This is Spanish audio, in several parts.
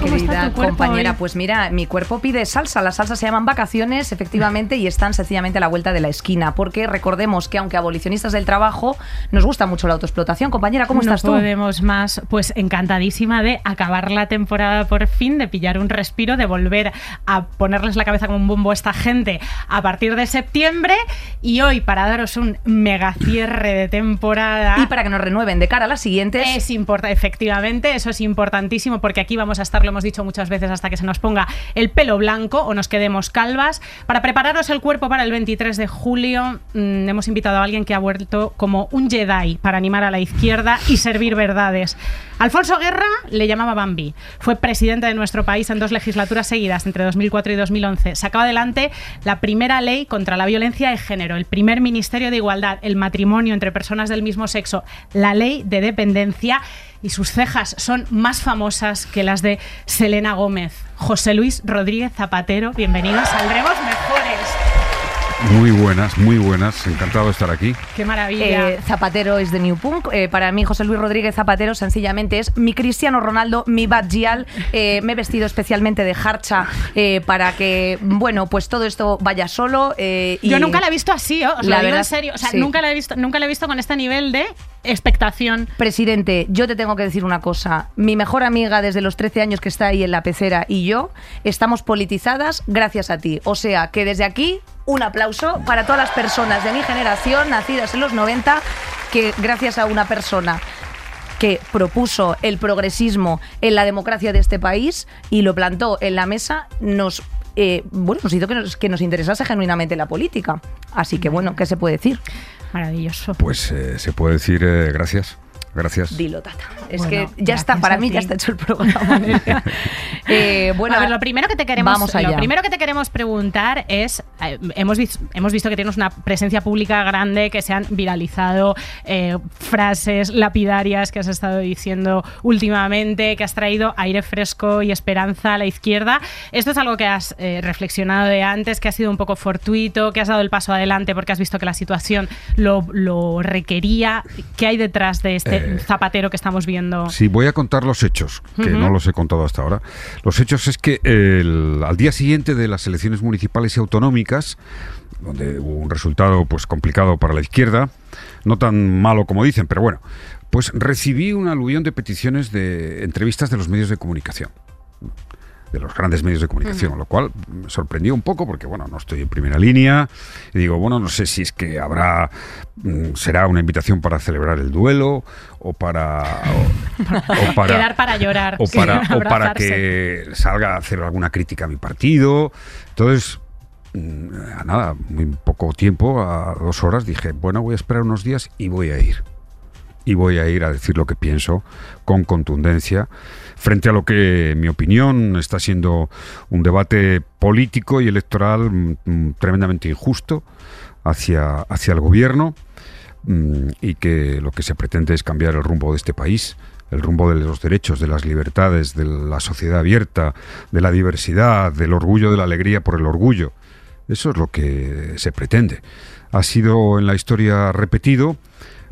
querida compañera. Pues mira, mi cuerpo pide salsa. Las salsas se llaman vacaciones, efectivamente, y están sencillamente a la vuelta de la esquina. Porque recordemos que, aunque abolicionistas del trabajo, nos gusta mucho la autoexplotación. Compañera, ¿cómo estás tú? No podemos más. Pues encantadísima de acabar la temporada por fin, de pillar un respiro, de volver a ponerles la cabeza como un bombo a esta gente a partir de septiembre. Y hoy, para daros un mega cierre de temporada. Y para que nos renueven de cara a las siguientes. Es importante, efectivamente, eso es importantísimo porque aquí vamos a estar, hemos dicho muchas veces, hasta que se nos ponga el pelo blanco o nos quedemos calvas. Para prepararos el cuerpo para el 23 de julio, mm, hemos invitado a alguien que ha vuelto como un Jedi para animar a la izquierda y servir verdades. Alfonso Guerra le llamaba Bambi. Fue presidente de nuestro país en dos legislaturas seguidas, entre 2004 y 2011. Sacó adelante la primera ley contra la violencia de género, el primer Ministerio de Igualdad, el matrimonio entre personas del mismo sexo, la ley de dependencia y sus cejas son más famosas que las de Selena Gómez. José Luis Rodríguez Zapatero, bienvenidos, saldremos mejores. Muy buenas, muy buenas. Encantado de estar aquí. Qué maravilla. Eh, Zapatero es de New Punk. Eh, para mí, José Luis Rodríguez Zapatero sencillamente es mi Cristiano Ronaldo, mi Bad eh, me he vestido especialmente de harcha para que, bueno, pues todo esto vaya solo. Yo nunca la he visto así, os la lo digo en serio. O sea, nunca, la he visto, nunca la he visto con este nivel de expectación. Presidente, yo te tengo que decir una cosa. Mi mejor amiga desde los 13 años que está ahí en la pecera y yo estamos politizadas gracias a ti. O sea, que desde aquí un aplauso para todas las personas de mi generación, nacidas en los 90, que gracias a una persona que propuso el progresismo en la democracia de este país y lo plantó en la mesa, nos eh, bueno, nos hizo que nos, que nos interesase genuinamente la política. Así que bueno, ¿qué se puede decir? Maravilloso. Pues eh, se puede decir eh, gracias. Gracias. Dilo, Tata. Es que ya está, para mí ya está hecho el programa. eh, bueno, a ver, lo primero que te queremos, vamos lo primero que te queremos preguntar es, eh, hemos, visto, hemos visto que tienes una presencia pública grande, que se han viralizado eh, frases lapidarias que has estado diciendo últimamente, que has traído aire fresco y esperanza a la izquierda. Esto es algo que has eh, reflexionado de antes, que ha sido un poco fortuito, que has dado el paso adelante porque has visto que la situación lo, lo requería. ¿Qué hay detrás de este eh, zapatero que estamos viendo. Sí, voy a contar los hechos, que no los he contado hasta ahora. Los hechos es que al día siguiente de las elecciones municipales y autonómicas, donde hubo un resultado pues complicado para la izquierda, no tan malo como dicen, pero bueno, pues recibí un aluvión de peticiones de entrevistas de los medios de comunicación de los grandes medios de comunicación, lo cual me sorprendió un poco porque, bueno, no estoy en primera línea y digo, bueno, no sé si es que habrá, mm, será una invitación para celebrar el duelo o para... O, para Quedar para llorar. O para, o para que salga a hacer alguna crítica a mi partido. Entonces, mm, a nada, muy poco tiempo, a dos horas, dije, bueno, voy a esperar unos días y voy a ir. Y voy a ir a decir lo que pienso con contundencia frente a lo que, en mi opinión, está siendo un debate político y electoral mm, mm, tremendamente injusto hacia, hacia el gobierno mm, y que lo que se pretende es cambiar el rumbo de este país el rumbo de los derechos, de las libertades, de la sociedad abierta, de la diversidad, del orgullo de la alegría por el orgullo. Eso es lo que se pretende. Ha sido en la historia repetido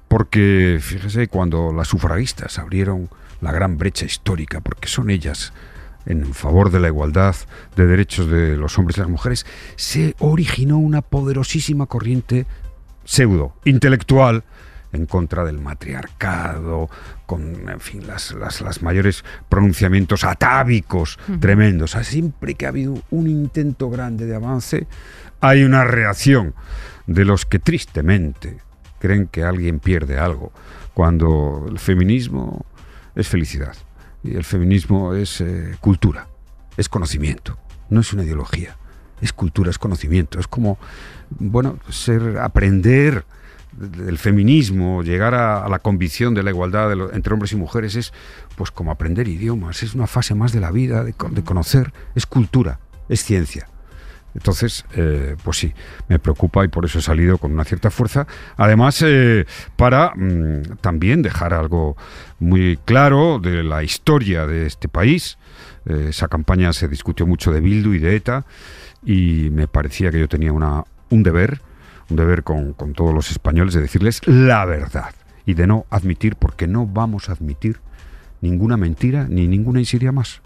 porque, fíjese, cuando las sufragistas abrieron la gran brecha histórica, porque son ellas en favor de la igualdad de derechos de los hombres y las mujeres, se originó una poderosísima corriente pseudo intelectual en contra del matriarcado, con en fin, las, las, mayores pronunciamientos atávicos tremendos. siempre que ha habido un intento grande de avance, hay una reacción de los que tristemente creen que alguien pierde algo, cuando el feminismo es felicidad. Y el feminismo es eh, cultura, es conocimiento, no es una ideología. Es cultura, es conocimiento. Es como, bueno, ser, aprender del feminismo, llegar a, la convicción de la igualdad entre hombres y mujeres es pues como aprender idiomas, es una fase más de la vida, de conocer, es cultura, es ciencia. Entonces, eh, pues sí, me preocupa y por eso he salido con una cierta fuerza. Además, eh, para mm, también dejar algo muy claro de la historia de este país. Eh, esa campaña se discutió mucho de Bildu y de ETA y me parecía que yo tenía una, un deber, un deber con, con todos los españoles de decirles la verdad y de no admitir, porque no vamos a admitir ninguna mentira ni ninguna insidia más.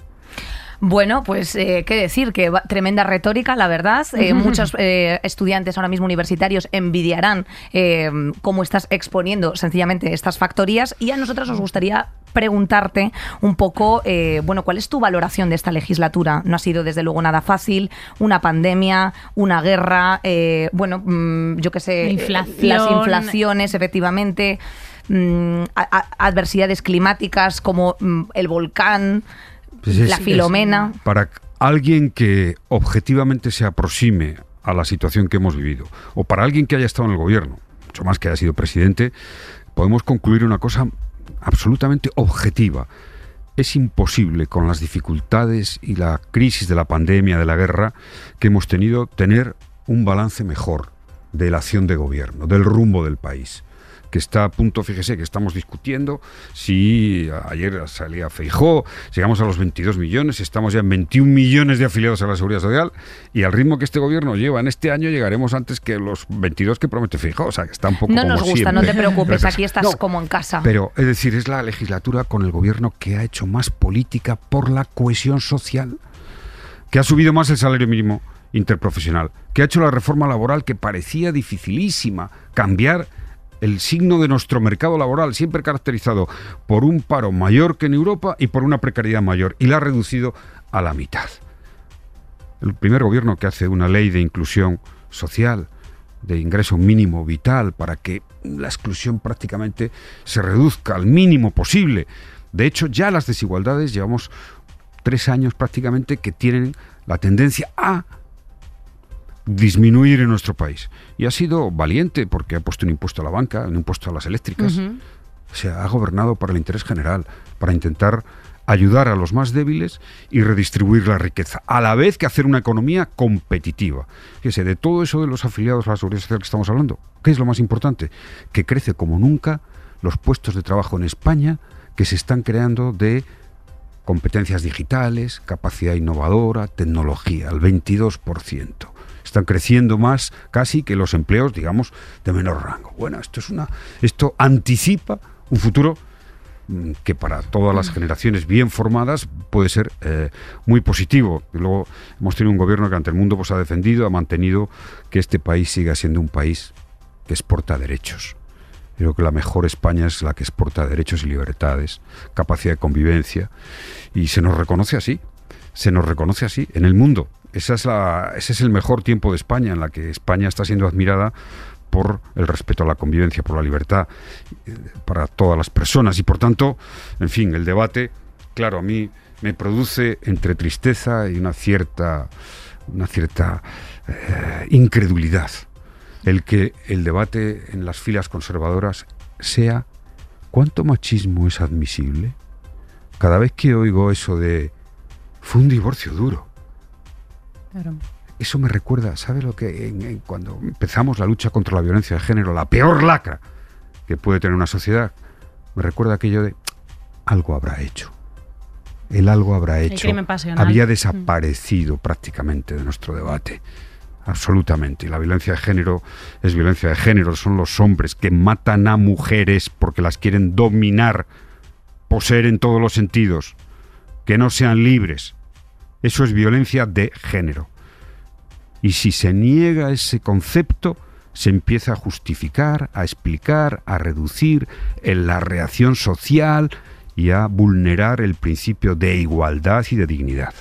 Bueno, pues eh, qué decir, que va- tremenda retórica, la verdad. Eh, muchos eh, estudiantes ahora mismo universitarios envidiarán eh, cómo estás exponiendo sencillamente estas factorías y a nosotros nos gustaría preguntarte un poco, eh, bueno, ¿cuál es tu valoración de esta legislatura? No ha sido desde luego nada fácil, una pandemia, una guerra, eh, bueno, mm, yo qué sé, La inflación. las inflaciones, efectivamente, mm, a- a- adversidades climáticas como mm, el volcán, Pues es- la es- filomena. para alguien que objetivamente se aproxime a la situación que hemos vivido, o para alguien que haya estado en el gobierno, mucho más que haya sido presidente, podemos concluir una cosa absolutamente objetiva. Es imposible con las dificultades y la crisis de la pandemia, de la guerra que hemos tenido, tener un balance mejor de la acción de gobierno, del rumbo del país que está a punto, fíjese que estamos discutiendo si ayer salía Feijó, llegamos a los 22 millones, estamos ya en 21 millones de afiliados a la Seguridad Social y al ritmo que este gobierno lleva en este año llegaremos antes que los 22 que promete Feijó, o sea que está un poco No como nos gusta, no te preocupes, aquí estás No, como en casa. Pero es decir, es la legislatura con el gobierno que ha hecho más política por la cohesión social, que ha subido más el salario mínimo interprofesional, que ha hecho la reforma laboral que parecía dificilísima, cambiar el signo de nuestro mercado laboral, siempre caracterizado por un paro mayor que en Europa y por una precariedad mayor, y la ha reducido a la mitad. El primer gobierno que hace una ley de inclusión social, de ingreso mínimo vital, para que la exclusión prácticamente se reduzca al mínimo posible. De hecho, ya las desigualdades llevamos tres años prácticamente que tienen la tendencia a disminuir en nuestro país. Y ha sido valiente porque ha puesto un impuesto a la banca, un impuesto a las eléctricas. O sea, ha gobernado para el interés general, para intentar ayudar a los más débiles y redistribuir la riqueza, a la vez que hacer una economía competitiva. Fíjese, de todo eso de los afiliados a la seguridad social que estamos hablando, ¿qué es lo más importante? Que crece como nunca los puestos de trabajo en España que se están creando de competencias digitales, capacidad innovadora, tecnología, al 22%. Están creciendo más casi que los empleos, digamos, de menor rango. Bueno, esto es una esto anticipa un futuro mm, que para todas las generaciones bien formadas puede ser eh, muy positivo. Y luego hemos tenido un gobierno que ante el mundo pues, ha defendido, ha mantenido que este país siga siendo un país que exporta derechos. Creo que la mejor España es la que exporta derechos y libertades, capacidad de convivencia, y se nos reconoce así, se nos reconoce así en el mundo. Esa es la, ese es el mejor tiempo de España, en la que España está siendo admirada por el respeto a la convivencia, por la libertad eh, para todas las personas. Y por tanto, en fin, el debate, claro, a mí me produce entre tristeza y una cierta, una cierta eh, incredulidad el que el debate en las filas conservadoras sea ¿cuánto machismo es admisible? Cada vez que oigo eso de fue un divorcio duro, Claro. eso me recuerda, ¿sabe lo que en- en- cuando empezamos la lucha contra la violencia de género, la peor lacra que puede tener una sociedad? Me recuerda aquello de algo habrá hecho. El algo habrá hecho. Había Mm. desaparecido prácticamente de nuestro debate. Absolutamente. Y la violencia de género es violencia de género. Son los hombres que matan a mujeres porque las quieren dominar, poseer en todos los sentidos, que no sean libres. Eso es violencia de género. Y si se niega ese concepto, se empieza a justificar, a explicar, a reducir en la reacción social y a vulnerar el principio de igualdad y de dignidad.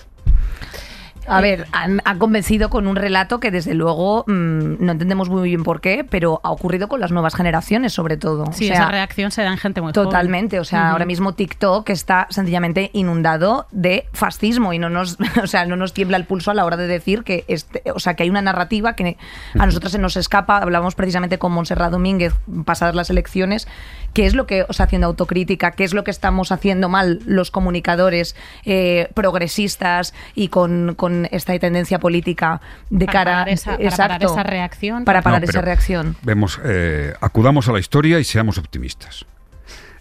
A ver, han, han convencido con un relato que desde luego mm, no entendemos muy bien por qué, pero ha ocurrido con las nuevas generaciones sobre todo. Sí, O sea, esa reacción se da en gente muy joven. Totalmente, o sea, ahora mismo TikTok está sencillamente inundado de fascismo y no nos, o sea, no nos tiembla el pulso a la hora de decir que este, o sea, que hay una narrativa que a nosotros se nos escapa. Hablábamos precisamente con Montserrat Domínguez pasadas las elecciones, qué es lo que os haciendo autocrítica, qué es lo que estamos haciendo mal los comunicadores eh, progresistas y con, con esta tendencia política de Para cara parar esa- para parar exacto, esa reacción. para parar esa reacción. Vemos, eh, acudamos a la historia y seamos optimistas.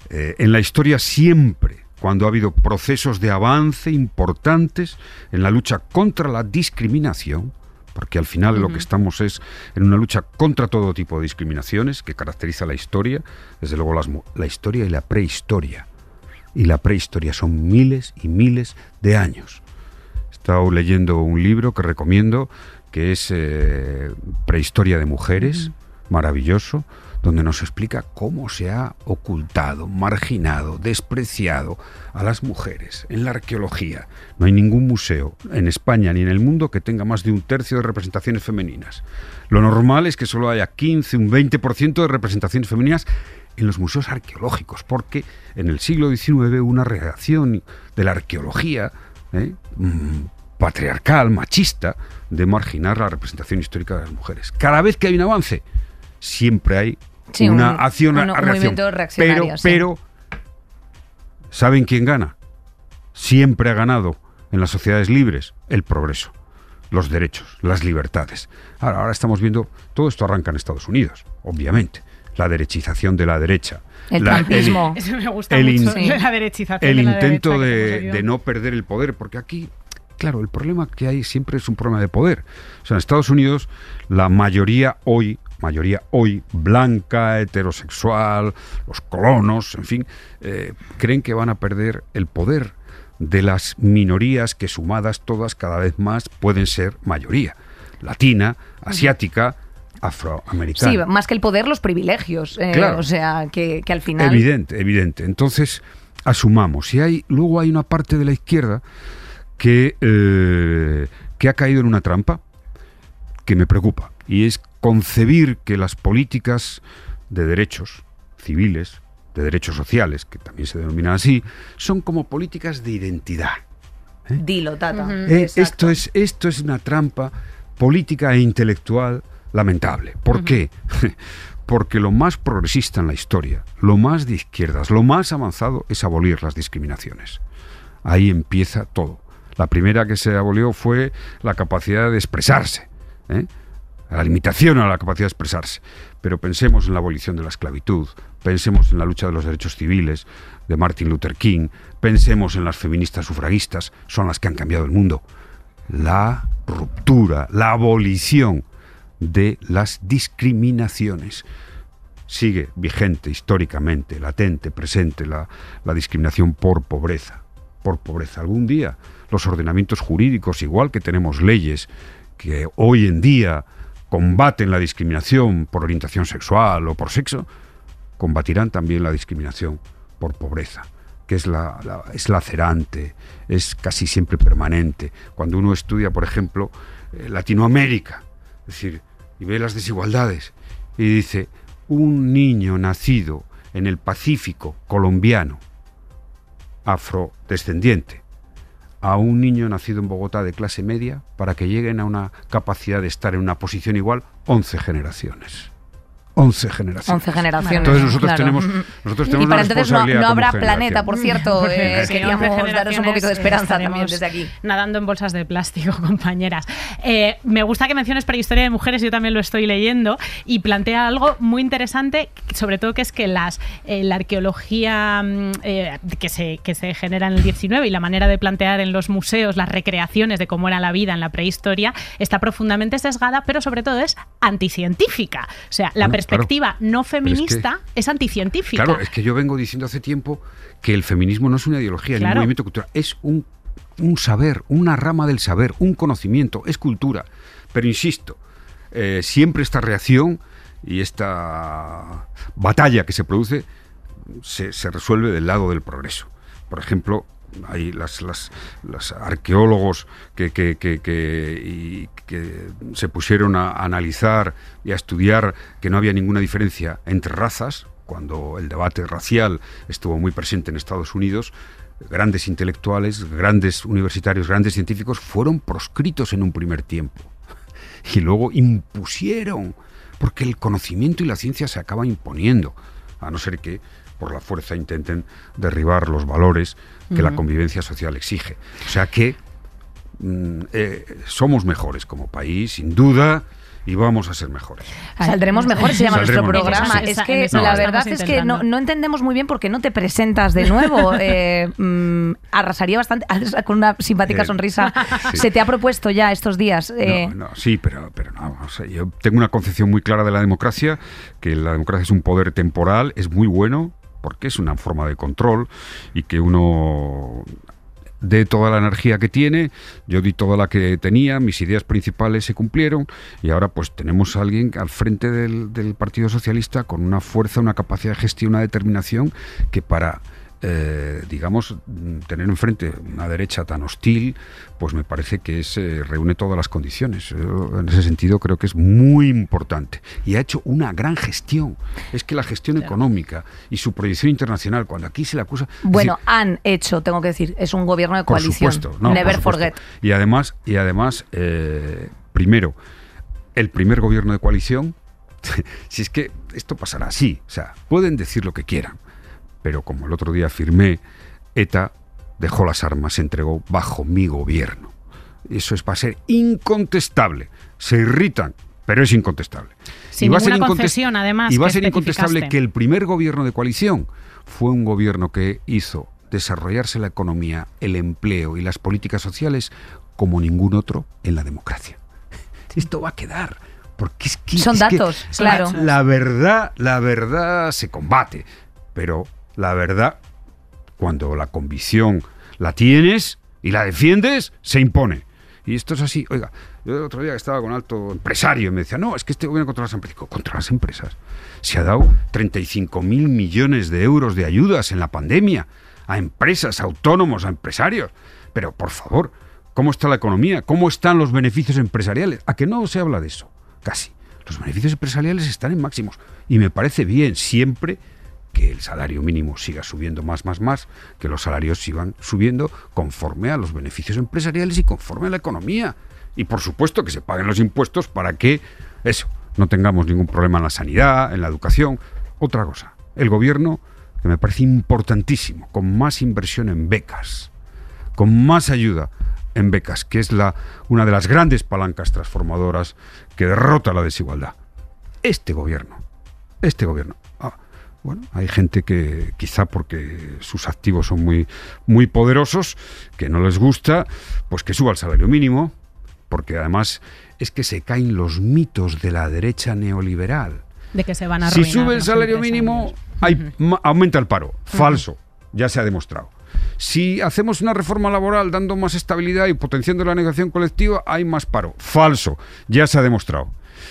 Eh, en la historia siempre, cuando ha habido procesos de avance importantes en la lucha contra la discriminación, porque al final lo que estamos es en una lucha contra todo tipo de discriminaciones que caracteriza la historia, desde luego las la historia y la prehistoria. Y la prehistoria son miles y miles de años. Estado leyendo un libro que recomiendo, que es eh, Prehistoria de Mujeres, maravilloso, donde nos explica cómo se ha ocultado, marginado, despreciado a las mujeres en la arqueología. No hay ningún museo en España ni en el mundo que tenga más de un tercio de representaciones femeninas. Lo normal es que solo haya 15, un 20% de representaciones femeninas en los museos arqueológicos, porque en el siglo XIX una reacción de la arqueología ¿eh? Patriarcal, machista, de marginar la representación histórica de las mujeres. Cada vez que hay un avance, siempre hay Sí, una un- acción un- a un reacción. movimiento reaccionario, pero, sí. pero, ¿saben quién gana? Siempre ha ganado en las sociedades libres el progreso, los derechos, las libertades. Ahora, ahora estamos viendo, todo esto arranca en Estados Unidos, obviamente. La derechización de la derecha. El la- trumpismo. Eso me gusta El mucho, in- la derechización el de la intento derecha de no perder el poder, porque aquí, claro, el problema que hay siempre es un problema de poder. O sea, en Estados Unidos, la mayoría hoy, mayoría hoy, blanca, heterosexual, los colonos, en fin, eh, creen que van a perder el poder de las minorías que sumadas todas cada vez más pueden ser mayoría. Latina, asiática, afroamericana. Sí, más que el poder, los privilegios. eh, Claro. O sea, que, que al final. Evidente, evidente. Entonces, asumamos. Y hay, luego hay una parte de la izquierda que, eh, que ha caído en una trampa que me preocupa. Y es concebir que las políticas de derechos civiles, de derechos sociales, que también se denominan así, son como políticas de identidad. Dilo, tata. Eh, esto, es, esto es una trampa política e intelectual lamentable. ¿Por qué? Porque lo más progresista en la historia, lo más de izquierdas, lo más avanzado es abolir las discriminaciones. Ahí empieza todo. La primera que se abolió fue la capacidad de expresarse, ¿eh? la limitación a la capacidad de expresarse. Pero pensemos en la abolición de la esclavitud, pensemos en la lucha de los derechos civiles de Martin Luther King, pensemos en las feministas sufragistas, son las que han cambiado el mundo. La ruptura, la abolición de las discriminaciones. Sigue vigente históricamente, latente, presente la, la discriminación por pobreza. Por pobreza. Algún día los ordenamientos jurídicos, igual que tenemos leyes que hoy en día combaten la discriminación por orientación sexual o por sexo, combatirán también la discriminación por pobreza, que es, la, es lacerante, es casi siempre permanente. Cuando uno estudia, por ejemplo, eh, Latinoamérica, es decir, y ve las desigualdades, y dice, un niño nacido en el Pacífico colombiano, afrodescendiente, a un niño nacido en Bogotá de clase media para que lleguen a una capacidad de estar en una posición igual 11 generaciones. 11 generaciones. 11 generaciones. Entonces nosotros claro. tenemos, nosotros tenemos y para una entonces no, habrá planeta, por cierto. Eh, queríamos daros un poquito de esperanza también desde aquí. Nadando en bolsas de plástico, compañeras. Eh, me gusta que menciones prehistoria de mujeres, yo también lo estoy leyendo, y plantea algo muy interesante, sobre todo que es que las, eh, la arqueología mm, eh, que, se, que se genera en el 19 y la manera de plantear en los museos las recreaciones de cómo era la vida en la prehistoria está profundamente sesgada, pero sobre todo es anticientífica. O sea, la Perspectiva no es que- feminista es, anticientífica. Claro, es que yo vengo diciendo hace tiempo que el feminismo no es una ideología ni un movimiento cultural, es un, un saber, una rama del saber, un conocimiento, es cultura. Pero insisto, eh, siempre esta reacción y esta batalla que se produce se, se resuelve del lado del progreso. Por ejemplo, hay las, arqueólogos que se pusieron a analizar y a estudiar que no había ninguna diferencia entre razas, cuando el debate racial estuvo muy presente en Estados Unidos, grandes intelectuales, grandes universitarios, grandes científicos fueron proscritos en un primer tiempo y luego impusieron, porque el conocimiento y la ciencia se acaban imponiendo, a no ser que por la fuerza intenten derribar los valores que la convivencia social exige. O sea que mm, eh, somos mejores como país, sin duda, y vamos a ser mejores. Saldremos mejor, se llama Saldremos nuestro mejores. programa. Es que la verdad es que no, no entendemos muy bien por qué no te presentas de nuevo. Eh, mm, arrasaría bastante con una simpática Eh, sonrisa. sí. Se te ha propuesto ya estos días. eh, No, no, sí, pero, pero no. o sea, yo tengo una concepción muy clara de la democracia, que la democracia es un poder temporal, es muy bueno, porque es una forma de control y que uno dé toda la energía que tiene, yo di toda la que tenía, mis ideas principales se cumplieron y ahora pues tenemos a alguien al frente del, del Partido Socialista con una fuerza, una capacidad de gestión, una determinación que para eh, digamos, tener enfrente una derecha tan hostil, pues me parece que es, eh, reúne todas las condiciones. Yo, en ese sentido creo que es muy importante. Y ha hecho una gran gestión. Es que la gestión económica y su proyección internacional, cuando aquí se le acusa... bueno, decir, han hecho, tengo que decir, es un gobierno de por coalición. supuesto, no, Never por forget. Y además, y además eh, primero, el primer gobierno de coalición, si es que esto pasará así, o sea, pueden decir lo que quieran, pero como el otro día afirmé, ETA dejó las armas, se entregó bajo mi gobierno. Eso es para ser incontestable. Se irritan, pero es incontestable. Sin va a ser concesión, además, Y va a ser incontestable que el primer gobierno de coalición fue un gobierno que hizo desarrollarse la economía, el empleo y las políticas sociales como ningún otro en la democracia. Esto va a quedar. Porque es que, Son es que datos, la- claro. La, verdad, la verdad se combate, pero la verdad, cuando la convicción la tienes y la defiendes, se impone. Y esto es así. Oiga, yo el otro día estaba con alto empresario y me decía, no, es que este gobierno contra las empresas. Contra las empresas. Se ha dado 35 mil millones de euros de ayudas en la pandemia a empresas, a autónomos, a empresarios. Pero, por favor, ¿cómo está la economía? ¿Cómo están los beneficios empresariales? ¿A que no se habla de eso? Casi. Los beneficios empresariales están en máximos. Y me parece bien, siempre que el salario mínimo siga subiendo más, más, más, que los salarios sigan subiendo conforme a los beneficios empresariales y conforme a la economía. Y por supuesto que se paguen los impuestos para que eso, no tengamos ningún problema en la sanidad, en la educación. Otra cosa, el gobierno, que me parece importantísimo, con más inversión en becas, con más ayuda en becas, que es la, una de las grandes palancas transformadoras que derrota la desigualdad. Este gobierno, este gobierno. Bueno, hay gente que quizá porque sus activos son muy, muy poderosos, que no les gusta, pues que suba el salario mínimo, porque además es que se caen los mitos de la derecha neoliberal. De que se van a Si sube el salario mínimo, hay, aumenta el paro. Falso, ya se ha demostrado. Si hacemos una reforma laboral dando más estabilidad y potenciando la negociación colectiva, hay más paro. Falso, ya se ha demostrado.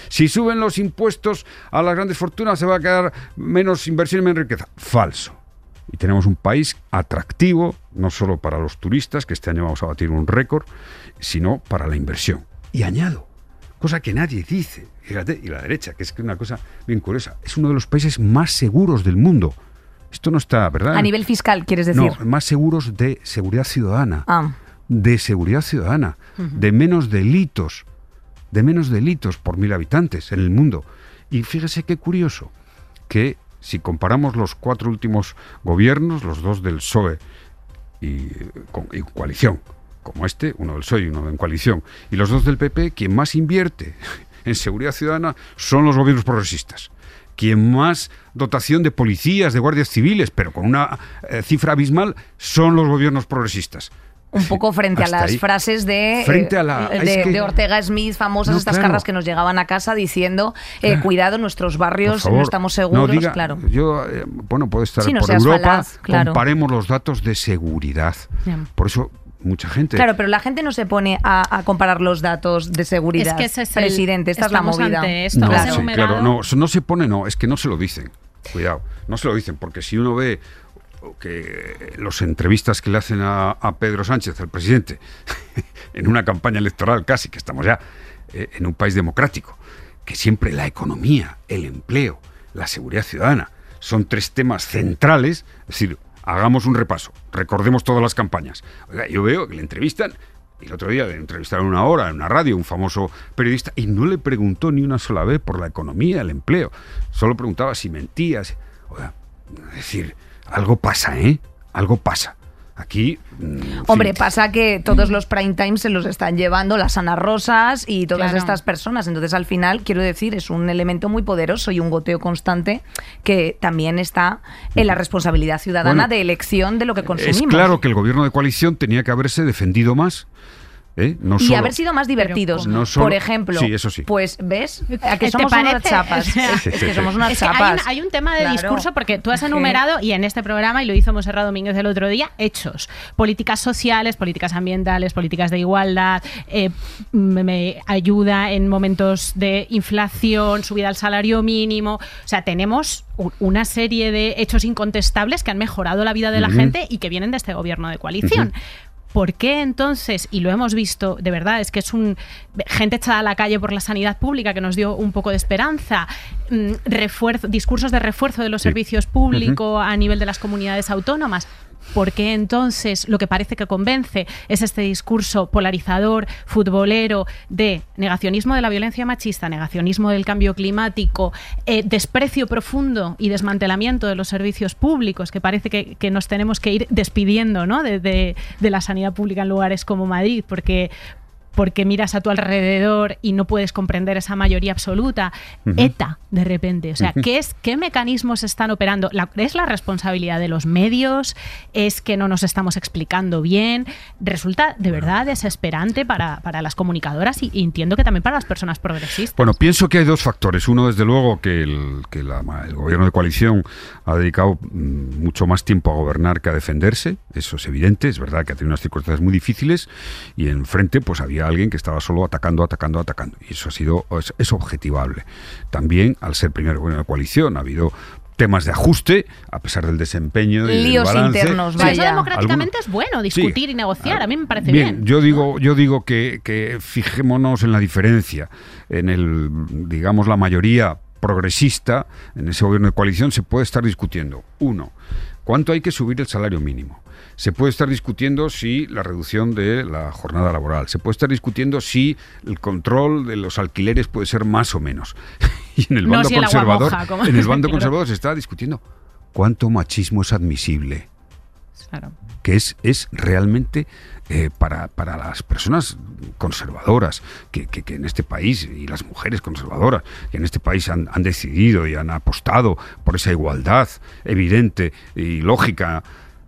Si suben los impuestos a las grandes fortunas, se va a quedar menos inversión y menos riqueza. Falso. Y tenemos un país atractivo, no solo para los turistas, que este año vamos a batir un récord, sino para la inversión. Y añado, cosa que nadie dice, fíjate, y la derecha, que es una cosa bien curiosa, es uno de los países más seguros del mundo. Esto no está, ¿verdad? A nivel fiscal, quieres decir. No, más seguros de seguridad ciudadana. Ah. De seguridad ciudadana. De menos delitos. De menos delitos por mil habitantes en el mundo. Y fíjese qué curioso, que si comparamos los cuatro últimos gobiernos, los dos del PSOE y, con- coalición, como este, uno del PSOE y uno en coalición, y los dos del PP, quien más invierte en seguridad ciudadana son los gobiernos progresistas. Quien más dotación de policías, de guardias civiles, pero con una eh, cifra abismal, son los gobiernos progresistas. Un poco frente a las ahí. frases de, Frente eh, a la- de, es que- de Ortega Smith, famosas No, estas claro. carras que nos llegaban a casa diciendo, eh, cuidado, nuestros barrios favor, no estamos seguros, no diga- claro. Yo, eh, bueno, puedo estar Sí, no por Europa, falaz, claro. comparemos los datos de seguridad. Por eso mucha gente... Claro, pero la gente no se pone a, a comparar los datos de seguridad. Es que ese es el- Presidente, esta es la movida. esto. No, sí, claro, no, no se pone, no, es que no se lo dicen. Cuidado, no se lo dicen, porque si uno ve que los entrevistas que le hacen a, Pedro Sánchez, al presidente, en una campaña electoral casi, que estamos ya eh, en un país democrático, que siempre la economía, el empleo, la seguridad ciudadana son tres temas centrales, es decir, hagamos un repaso, recordemos todas las campañas. Yo veo que le entrevistan y el otro día le entrevistaron una hora en una radio un famoso periodista y no le preguntó ni una sola vez por la economía, el empleo. Solo preguntaba si mentía. si- Oiga, es decir, algo pasa, ¿eh? Algo pasa. Aquí. mm, Hombre, fin, pasa que todos los prime times se los están llevando las Ana Rosas y todas Claro. estas personas. Entonces, al final, quiero decir, es un elemento muy poderoso y un goteo constante que también está en la responsabilidad ciudadana Bueno, de elección de lo que consumimos. Es claro que el gobierno de coalición tenía que haberse defendido más. ¿Eh? No y solo- haber sido más divertidos. No solo- Por ejemplo, Sí, eso sí. pues ves, a que ¿Te somos unas chapas. Es, que somos unas Es que hay, un, hay un tema de Claro. discurso porque tú has enumerado y en este programa, y lo hizo Monserrat Domínguez el otro día, hechos. Políticas sociales, políticas ambientales, políticas de igualdad, eh, me- me ayuda en momentos de inflación, subida al salario mínimo. O sea, tenemos una serie de hechos incontestables que han mejorado la vida de la gente y que vienen de este gobierno de coalición. ¿Por qué entonces, y lo hemos visto, de verdad, es que es un gente echada a la calle por la sanidad pública que nos dio un poco de esperanza, mm, refuerzo, discursos de refuerzo de los servicios públicos a nivel de las comunidades autónomas? ¿Por qué entonces lo que parece que convence es este discurso polarizador, futbolero, de negacionismo de la violencia machista, negacionismo del cambio climático, eh, desprecio profundo y desmantelamiento de los servicios públicos, que parece que, nos tenemos que ir despidiendo ¿no? de- de la sanidad pública en lugares como Madrid, porque porque miras a tu alrededor y no puedes comprender esa mayoría absoluta. ETA, de repente. O sea, ¿qué, es, ¿qué mecanismos están operando? La- ¿Es la responsabilidad de los medios? ¿Es que no nos estamos explicando bien? Resulta de verdad desesperante para, para las comunicadoras y, y entiendo que también para las personas progresistas. Bueno, pienso que hay dos factores. Uno, desde luego, que el, que la- el gobierno de coalición ha dedicado mm, mucho más tiempo a gobernar que a defenderse. Eso es evidente. Es verdad que ha tenido unas circunstancias muy difíciles y enfrente pues había alguien que estaba solo atacando, atacando, atacando. Y eso ha sido es, es objetivable. También, al ser primer gobierno de coalición, ha habido temas de ajuste, a pesar del desempeño y del Líos balance. internos, Pero eso vaya. democráticamente Alguno- es bueno, discutir Sí. y negociar. A mí me parece bien. bien. Yo digo, yo digo que, que fijémonos en la diferencia. En el, digamos, la mayoría progresista, en ese gobierno de coalición, se puede estar discutiendo. Uno, ¿cuánto hay que subir el salario mínimo? Se puede estar discutiendo si la reducción de la jornada laboral. Se puede estar discutiendo si el control de los alquileres puede ser más o menos. Y en el No bando el conservador, moja, en el bando conservador se está discutiendo cuánto machismo es admisible Claro. que es, es realmente eh, para, para las personas conservadoras que, que- que en este país y las mujeres conservadoras que en este país han, han decidido y han apostado por esa igualdad evidente y lógica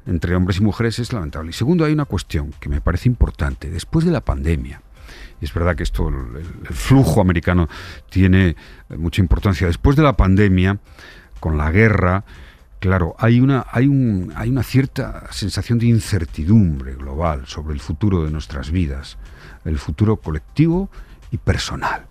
entre hombres y mujeres es lamentable. Y segundo, hay una cuestión que me parece importante. Después de la pandemia, y es verdad que esto, el, el flujo americano tiene eh, mucha importancia. Después de la pandemia, con la guerra, claro, hay una, hay, un, hay una cierta sensación de incertidumbre global sobre el futuro de nuestras vidas, el futuro colectivo y personal.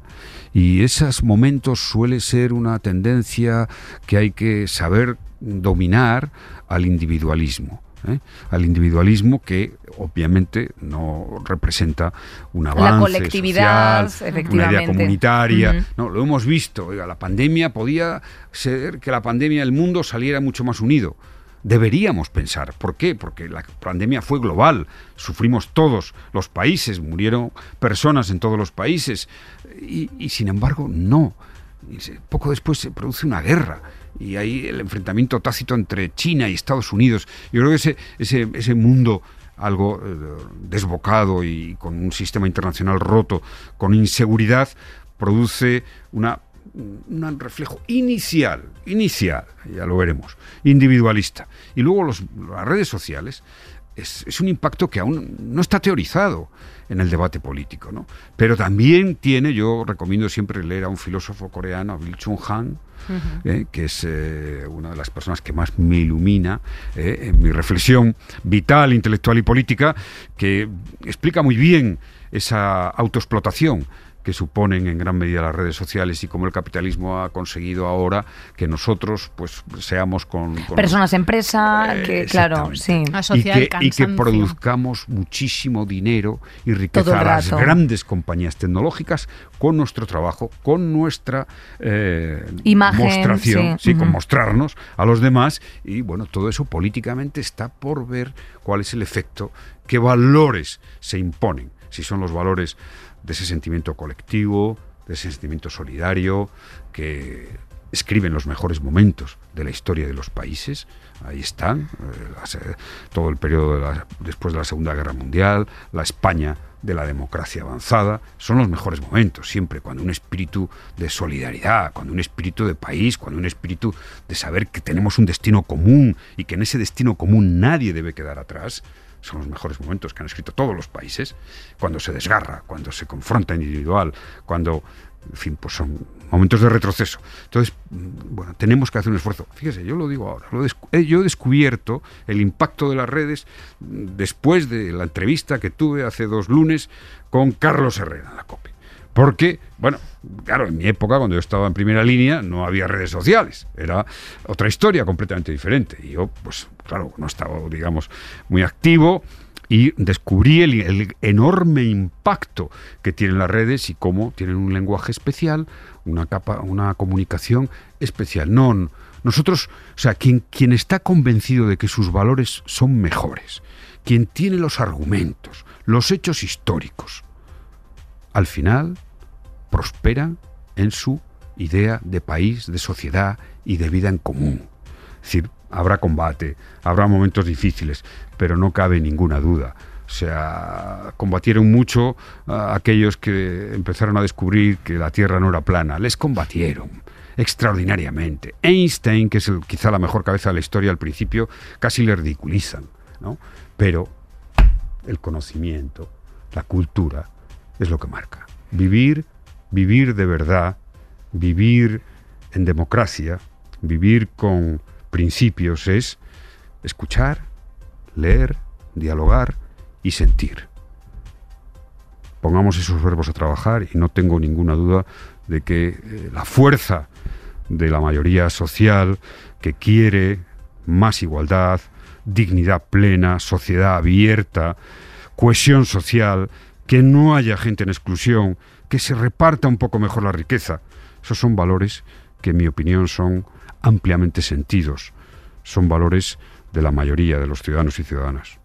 Y esos momentos suele ser una tendencia que hay que saber dominar al individualismo. ¿eh? Al individualismo que obviamente no representa un La avance colectividad, social, una idea efectivamente. comunitaria. Ujú. No, lo hemos visto. Oiga, la pandemia podía ser que la pandemia del mundo saliera mucho más unido. Deberíamos pensar. ¿Por qué? Porque la pandemia fue global. Sufrimos todos los países, murieron personas en todos los países. Y, sin embargo, no. Poco después se produce una guerra. Y hay el enfrentamiento tácito entre China y Estados Unidos. Yo creo que ese, ese, ese mundo algo eh, desbocado y con un sistema internacional roto, con inseguridad, produce una un reflejo inicial, inicial, ya lo veremos, individualista. Y luego las redes sociales es, es un impacto que aún no está teorizado en el debate político, ¿no? Pero también tiene, yo recomiendo siempre leer a un filósofo coreano, a Bill Chung Han, eh, que es eh, una de las personas que más me ilumina eh, en mi reflexión vital, intelectual y política, que explica muy bien esa autoexplotación que suponen en gran medida las redes sociales y cómo el capitalismo ha conseguido ahora que nosotros pues seamos con, con Personas empresa, Eh, que claro, sí. y que, y que produzcamos muchísimo dinero y riqueza a las grandes compañías tecnológicas con nuestro trabajo, con nuestra eh, Imagen, mostración, sí. con mostrarnos a los demás. Y bueno, todo eso políticamente está por ver cuál es el efecto, qué valores se imponen, si son los valores de ese sentimiento colectivo, de ese sentimiento solidario que escriben los mejores momentos de la historia de los países. Ahí están, eh, eh, todo el periodo después de la Segunda Guerra Mundial, la España de la democracia avanzada, son los mejores momentos, siempre cuando un espíritu de solidaridad, cuando un espíritu de país, cuando un espíritu de saber que tenemos un destino común y que en ese destino común nadie debe quedar atrás, son los mejores momentos que han escrito todos los países, cuando se desgarra, cuando se confronta individual, cuando, en fin, pues son momentos de retroceso. Entonces, mm, bueno, tenemos que hacer un esfuerzo. Fíjese, yo lo digo ahora, lo eh, yo he descubierto el impacto de las redes mm, después de la entrevista que tuve hace dos lunes con Carlos Herrera en la COPE. Porque, bueno, claro, en mi época, cuando yo estaba en primera línea, no había redes sociales. Era otra historia completamente diferente. Y yo, pues, claro, no estaba, digamos, muy activo y descubrí el, el enorme impacto que tienen las redes y cómo tienen un lenguaje especial, una capa, una comunicación especial. No, nosotros, o sea, quien, quien está convencido de que sus valores son mejores, quien tiene los argumentos, los hechos históricos, al final prosperan en su idea de país, de sociedad y de vida en común. Es decir, habrá combate, habrá momentos difíciles, pero no cabe ninguna duda. O sea, combatieron mucho aquellos que empezaron a descubrir que la Tierra no era plana. Les combatieron extraordinariamente. Einstein, que es quizá la mejor cabeza de la historia al principio, casi le ridiculizan, ¿no? Pero el conocimiento, la cultura, es lo que marca. Vivir, vivir de verdad, vivir en democracia, vivir con principios es escuchar, leer, dialogar y sentir. Pongamos esos verbos a trabajar y no tengo ninguna duda de que eh, la fuerza de la mayoría social que quiere más igualdad, dignidad plena, sociedad abierta, cohesión social, que no haya gente en exclusión, que se reparta un poco mejor la riqueza. Esos son valores que en mi opinión son ampliamente sentidos. Son valores de la mayoría de los ciudadanos y ciudadanas.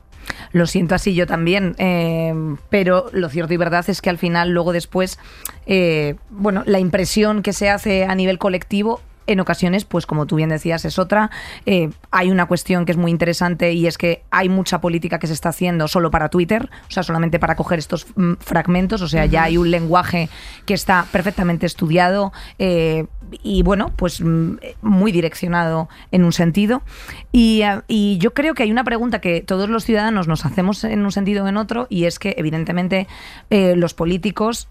Lo siento así yo también, eh, pero lo cierto y verdad es que al final, luego después, eh, bueno, la impresión que se hace a nivel colectivo en ocasiones, pues como tú bien decías, es otra. Eh, hay una cuestión que es muy interesante y es que hay mucha política que se está haciendo solo para Twitter, o sea, solamente para coger estos mm, fragmentos, o sea, ya hay un lenguaje que está perfectamente estudiado eh, y bueno, pues mm, muy direccionado en un sentido. Y, eh, y yo creo que hay una pregunta que todos los ciudadanos nos hacemos en un sentido o en otro y es que evidentemente eh, los políticos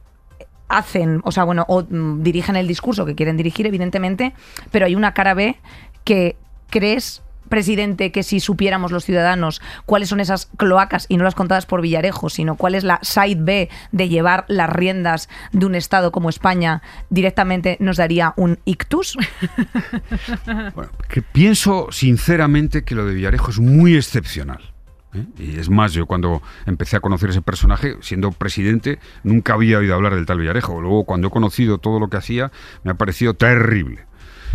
hacen, o sea, bueno, o mm, dirigen el discurso que quieren dirigir, evidentemente, pero hay una cara B que crees presidente que si supiéramos los ciudadanos cuáles son esas cloacas y no las contadas por Villarejo, sino cuál es la side B de llevar las riendas de un estado como España directamente nos daría un ictus. Bueno, que pienso sinceramente que lo de Villarejo es muy excepcional. ¿Eh? Y es más, yo cuando empecé a conocer ese personaje, siendo presidente, nunca había oído hablar del tal Villarejo. Luego, cuando he conocido todo lo que hacía, me ha parecido terrible.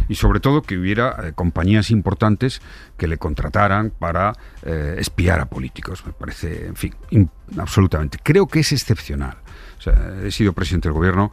Y sobre todo que hubiera eh, compañías importantes que le contrataran para eh, espiar a políticos. Me parece, en fin, absolutamente. Creo que es excepcional. He sido presidente del gobierno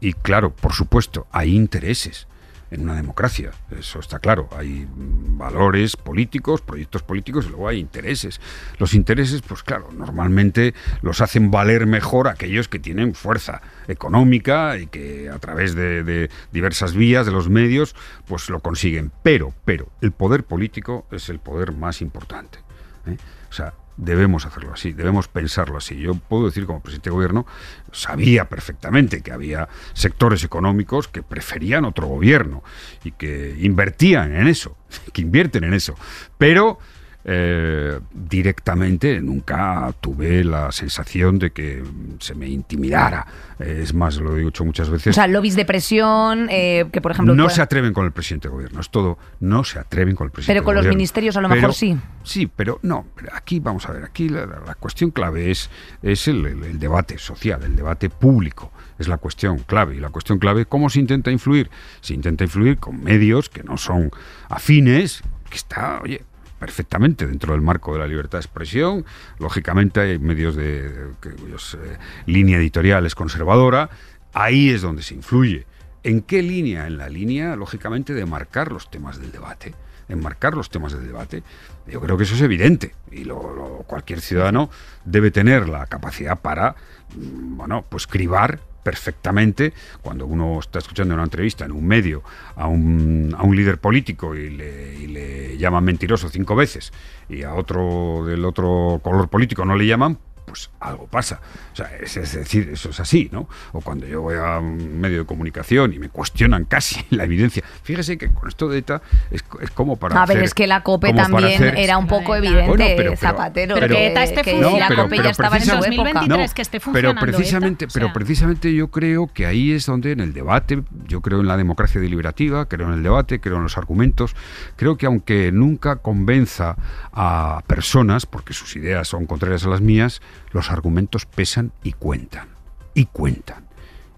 y, claro, por supuesto, hay intereses en una democracia. Eso está claro. Hay valores políticos, proyectos políticos y luego hay intereses. Los intereses, pues claro, normalmente los hacen valer mejor aquellos que tienen fuerza económica y que a través de, de diversas vías de los medios, pues lo consiguen. Pero, pero, el poder político es el poder más importante. ¿eh? O sea, debemos hacerlo así, debemos pensarlo así. Yo puedo decir como presidente de gobierno, sabía perfectamente que había sectores económicos que preferían otro gobierno y que invertían en eso, que invierten en eso. Pero eh, directamente nunca tuve la sensación de que se me intimidara. Eh, es más, lo he dicho muchas O veces. sea, lobbies de presión, eh, que por ejemplo... no se atreven con el presidente de gobierno, es todo. No se atreven con el presidente Pero con de los gobierno. ministerios a lo Pero- mejor sí. Sí, pero no, aquí vamos a ver, aquí la, la- la cuestión clave es, es el, el- el debate social, el debate público. Es la cuestión clave. Y la cuestión clave, ¿cómo se intenta influir? Se intenta influir con medios que no son afines, que está, oye, perfectamente dentro del marco de la libertad de expresión. Lógicamente hay medios de, eh, línea editorial es conservadora. Ahí es donde se influye. ¿En qué línea? En la línea, lógicamente, de marcar los temas del debate. Enmarcar los temas del debate. Yo creo que eso es evidente y lo- cualquier ciudadano debe tener la capacidad para, mm, bueno, pues cribar perfectamente. Cuando uno está escuchando una entrevista en un medio a un, a un líder político y le, y le llaman mentiroso cinco veces y a otro del otro color político no le llaman, pues algo pasa. O sea, es, es decir, eso es así, ¿no? O cuando yo voy a un medio de comunicación y me cuestionan casi la evidencia. Fíjese que con esto de ETA es, es como para A ver, hacer- es que la COPE también hacer- era un poco Bueno, evidente, pero- pero- Zapatero. pero que ETA esté que funcionando. la pero- COPE pero ya estaba en su precisamente- época. 2023 que esté pero precisamente, ETA, o pero precisamente yo creo que ahí es donde en el debate, yo creo en la democracia deliberativa, creo en el debate, creo en los argumentos, creo que aunque nunca convenza a personas, porque sus ideas son contrarias a las mías, los argumentos pesan y cuentan, y cuentan.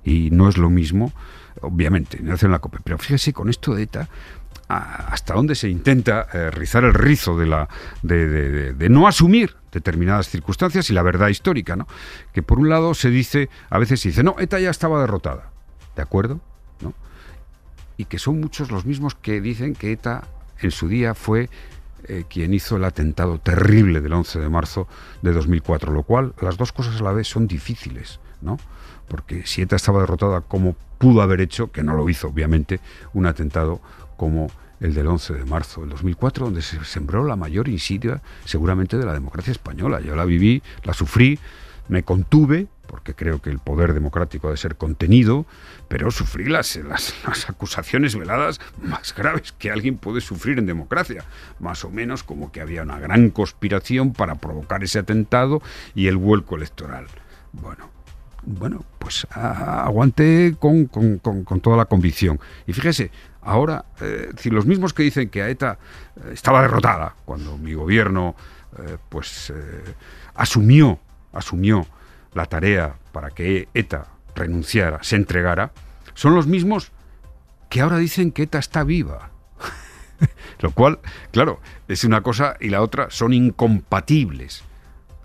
Y no es lo mismo, obviamente, no en la COPE, pero fíjese con esto de ETA, hasta dónde se intenta eh, rizar el rizo de, la, de- de no asumir determinadas circunstancias y la verdad histórica, ¿no? Que por un lado se dice, a veces se dice, no, ETA ya estaba derrotada, ¿de acuerdo? ¿No? Y que son muchos los mismos que dicen que ETA en su día fue eh, quien hizo el atentado terrible del 11 de marzo de 2004, lo cual las dos cosas a la vez son difíciles, ¿no? Porque si ETA estaba derrotada, ¿cómo pudo haber hecho, que no lo hizo obviamente, un atentado como el del 11 de marzo del 2004, donde se sembró la mayor insidia seguramente de la democracia española? Yo la viví, la sufrí, me contuve, porque creo que el poder democrático ha de ser contenido, pero sufrí las, las, acusaciones veladas más graves que alguien puede sufrir en democracia. Más o menos como que había una gran conspiración para provocar ese atentado y el vuelco electoral. Bueno, bueno, pues a- aguante con, con- con- toda la convicción. Y fíjese, ahora, eh, si los mismos que dicen que a ETA eh, estaba derrotada cuando mi gobierno eh, pues asumió, asumió la tarea para que ETA renunciara, se entregara, son los mismos que ahora dicen que ETA está viva. Lo cual, claro, es una cosa y la otra son incompatibles,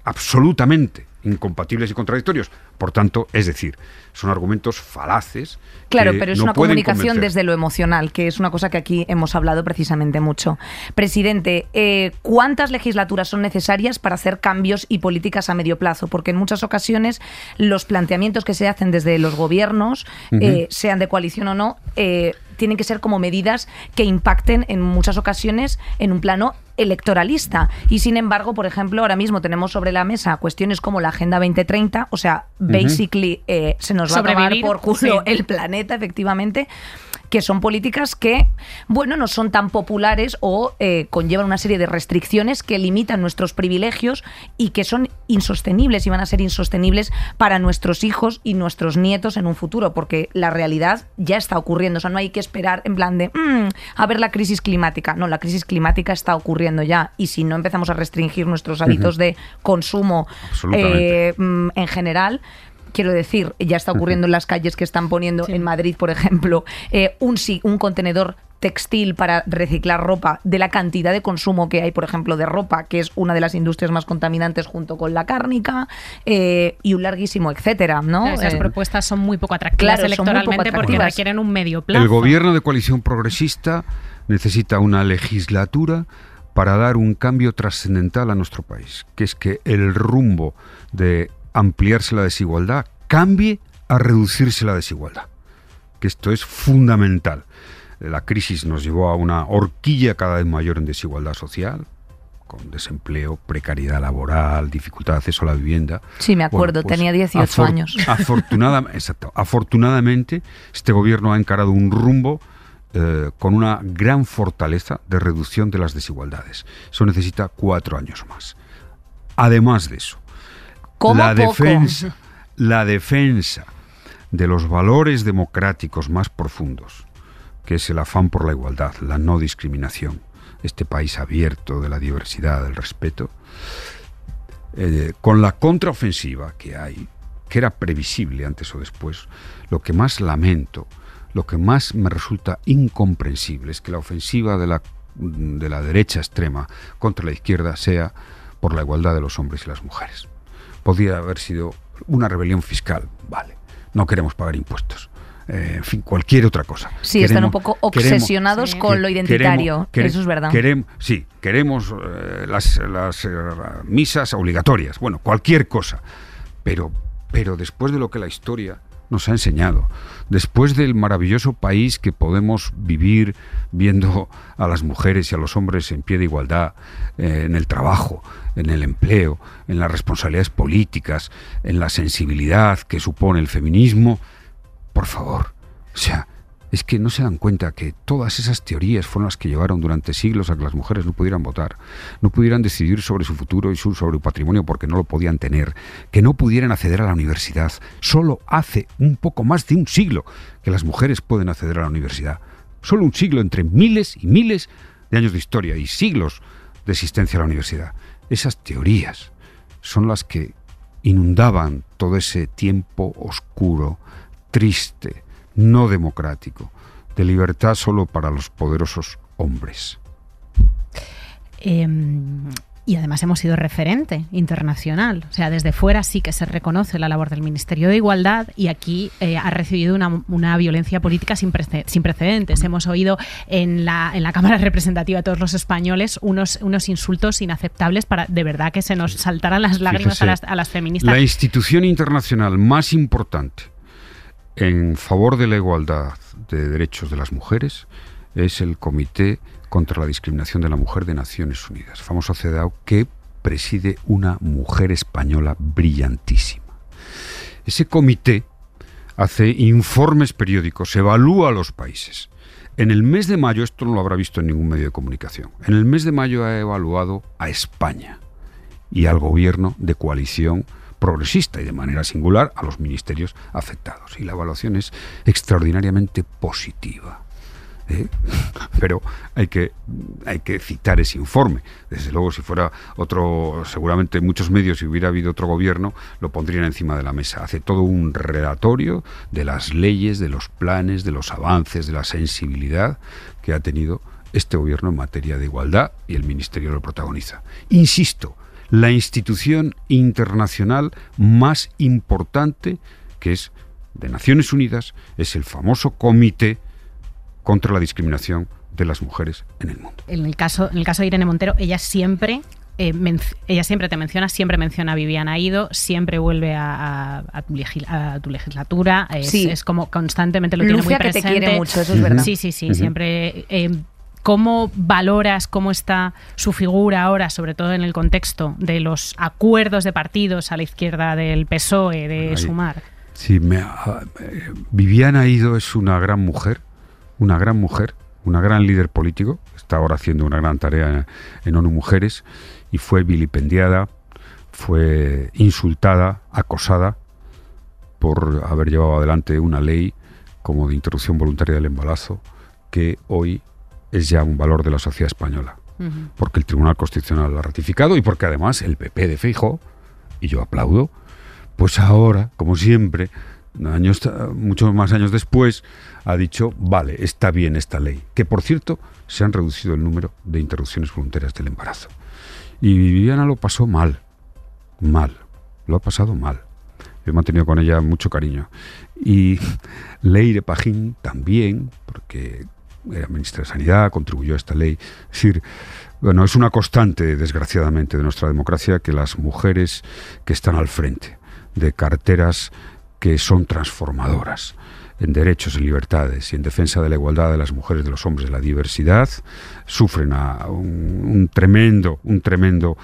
absolutamente incompatibles y contradictorios. Por tanto, es decir, son argumentos falaces. Claro, que pero es no una comunicación convencer. desde lo emocional, que es una cosa que aquí hemos hablado precisamente mucho. Presidente, eh, ¿cuántas legislaturas son necesarias para hacer cambios y políticas a medio plazo? Porque en muchas ocasiones los planteamientos que se hacen desde los gobiernos, eh, sean de coalición o no, eh, tienen que ser como medidas que impacten en muchas ocasiones en un plano electoralista. Y sin embargo, por ejemplo, ahora mismo tenemos sobre la mesa cuestiones como la Agenda 2030, o sea, basically eh, se nos va a tomar por culo sí. el planeta, efectivamente, que son políticas que, bueno, no son tan populares o eh, conllevan una serie de restricciones que limitan nuestros privilegios y que son insostenibles y van a ser insostenibles para nuestros hijos y nuestros nietos en un futuro, porque la realidad ya está ocurriendo. O sea, no hay que esperar en plan de, "Mm, a ver la crisis climática. No, la crisis climática está ocurriendo ya y si no empezamos a restringir nuestros hábitos de consumo eh, mm, en general, quiero decir, ya está ocurriendo en las calles que están poniendo en Madrid, por ejemplo, eh, un, sí- un contenedor textil para reciclar ropa, de la cantidad de consumo que hay, por ejemplo, de ropa, que es una de las industrias más contaminantes junto con la cárnica, eh, y un larguísimo etcétera, ¿no? Esas Eh, propuestas son muy poco atractivas claro, poco electoralmente porque requieren un medio plazo. El gobierno de coalición progresista necesita una legislatura para dar un cambio trascendental a nuestro país, que es que el rumbo de ampliarse la desigualdad cambie a reducirse la desigualdad, que esto es fundamental. La crisis nos llevó a una horquilla cada vez mayor en desigualdad social, con desempleo, precariedad laboral, dificultad de acceso a la vivienda. Sí, me acuerdo, tenía 18 años. Afortunada- exacto, afortunadamente, este gobierno ha encarado un rumbo eh, con una gran fortaleza de reducción de las desigualdades. Eso necesita cuatro años más. Además de eso, Como la poco. defensa, la defensa de los valores democráticos más profundos, que es el afán por la igualdad, la no discriminación, este país abierto de la diversidad, del respeto, eh, con la contraofensiva que hay, que era previsible antes o después, lo que más lamento, lo que más me resulta incomprensible es que la ofensiva de la, de la derecha extrema contra la izquierda sea por la igualdad de los hombres y las mujeres. Podría haber sido una rebelión fiscal, vale, no queremos pagar impuestos. eh, en fin, cualquier otra cosa. Sí, están un poco obsesionados queremos- con lo identitario. Eso es verdad. sí, queremos eh, las, las, eh, misas obligatorias, bueno, cualquier cosa. Pero, pero después de lo que la historia nos ha enseñado, después del maravilloso país que podemos vivir viendo a las mujeres y a los hombres en pie de igualdad, en el trabajo, en el empleo, en las responsabilidades políticas, en la sensibilidad que supone el feminismo, por favor, o sea, es que no se dan cuenta que todas esas teorías fueron las que llevaron durante siglos a que las mujeres no pudieran votar, no pudieran decidir sobre su futuro y sobre su patrimonio porque no lo podían tener, que no pudieran acceder a la universidad. Solo hace un poco más de un siglo que las mujeres pueden acceder a la universidad. Solo un siglo entre miles y miles de años de historia y siglos de existencia a la universidad. Esas teorías son las que inundaban todo ese tiempo oscuro, triste, no democrático, de libertad solo para los poderosos hombres. Eh, y además hemos sido referente internacional. O sea, desde fuera sí que se reconoce la labor del Ministerio de Igualdad y aquí eh, ha recibido una, una violencia política sin, prece- sin precedentes. Hemos oído en la, en la Cámara Representativa de todos los españoles unos, unos insultos inaceptables para de verdad que se nos saltaran las lágrimas a las, a las feministas. La institución internacional más importante en favor de la igualdad de derechos de las mujeres es el Comité contra la Discriminación de la Mujer de Naciones Unidas, famoso CEDAW, que preside una mujer española brillantísima. Ese comité hace informes periódicos, evalúa a los países. En el mes de mayo, esto no lo habrá visto en ningún medio de comunicación, en el mes de mayo ha evaluado a España y al gobierno de coalición progresista y de manera singular a los ministerios afectados. Y la evaluación es extraordinariamente positiva. ¿Eh? Pero hay que, hay que citar ese informe. Desde luego, si fuera otro, seguramente muchos medios, si hubiera habido otro gobierno, lo pondrían encima de la mesa. Hace todo un relatorio de las leyes, de los planes, de los avances, de la sensibilidad que ha tenido este gobierno en materia de igualdad y el ministerio lo protagoniza. Insisto, la institución internacional más importante, que es de Naciones Unidas, es el famoso Comité contra la Discriminación de las Mujeres en el mundo. en el caso en el caso de Irene Montero ella siempre eh, ella siempre te menciona, siempre menciona a Viviana Ido, siempre vuelve a, a- a tu, legis- a tu legislatura, es, Sí. es como constantemente lo tiene muy Lucia que te presente. quiere mucho, eso es verdad. Sí, sí, sí, siempre. eh, ¿Cómo valoras cómo está su figura ahora, sobre todo en el contexto de los acuerdos de partidos a la izquierda del PSOE, de Bueno, ahí- Sumar? Sí, me ha- eh, Viviana Ido es una gran mujer, una gran mujer, una gran líder político. Está ahora haciendo una gran tarea en ONU Mujeres y fue vilipendiada, fue insultada, acosada por haber llevado adelante una ley como de interrupción voluntaria del embarazo que hoy es ya un valor de la sociedad española porque el Tribunal Constitucional lo ha ratificado y porque además el PP de Feijóo, y yo aplaudo, pues ahora, como siempre, años, muchos más años después, ha dicho, vale, está bien esta ley. Que por cierto, se han reducido el número de interrupciones voluntarias del embarazo. Y Viviana lo pasó mal, mal, lo ha pasado mal. Yo he mantenido con ella mucho cariño. Y Leire Pajín también, porque era ministra de Sanidad, contribuyó a esta ley. Es decir, bueno, es una constante, desgraciadamente, de nuestra democracia que las mujeres que están al frente de carteras que son transformadoras en derechos y libertades y en defensa de la igualdad de las mujeres, de los hombres, de la diversidad, sufren a un, un tremendo, un tremendo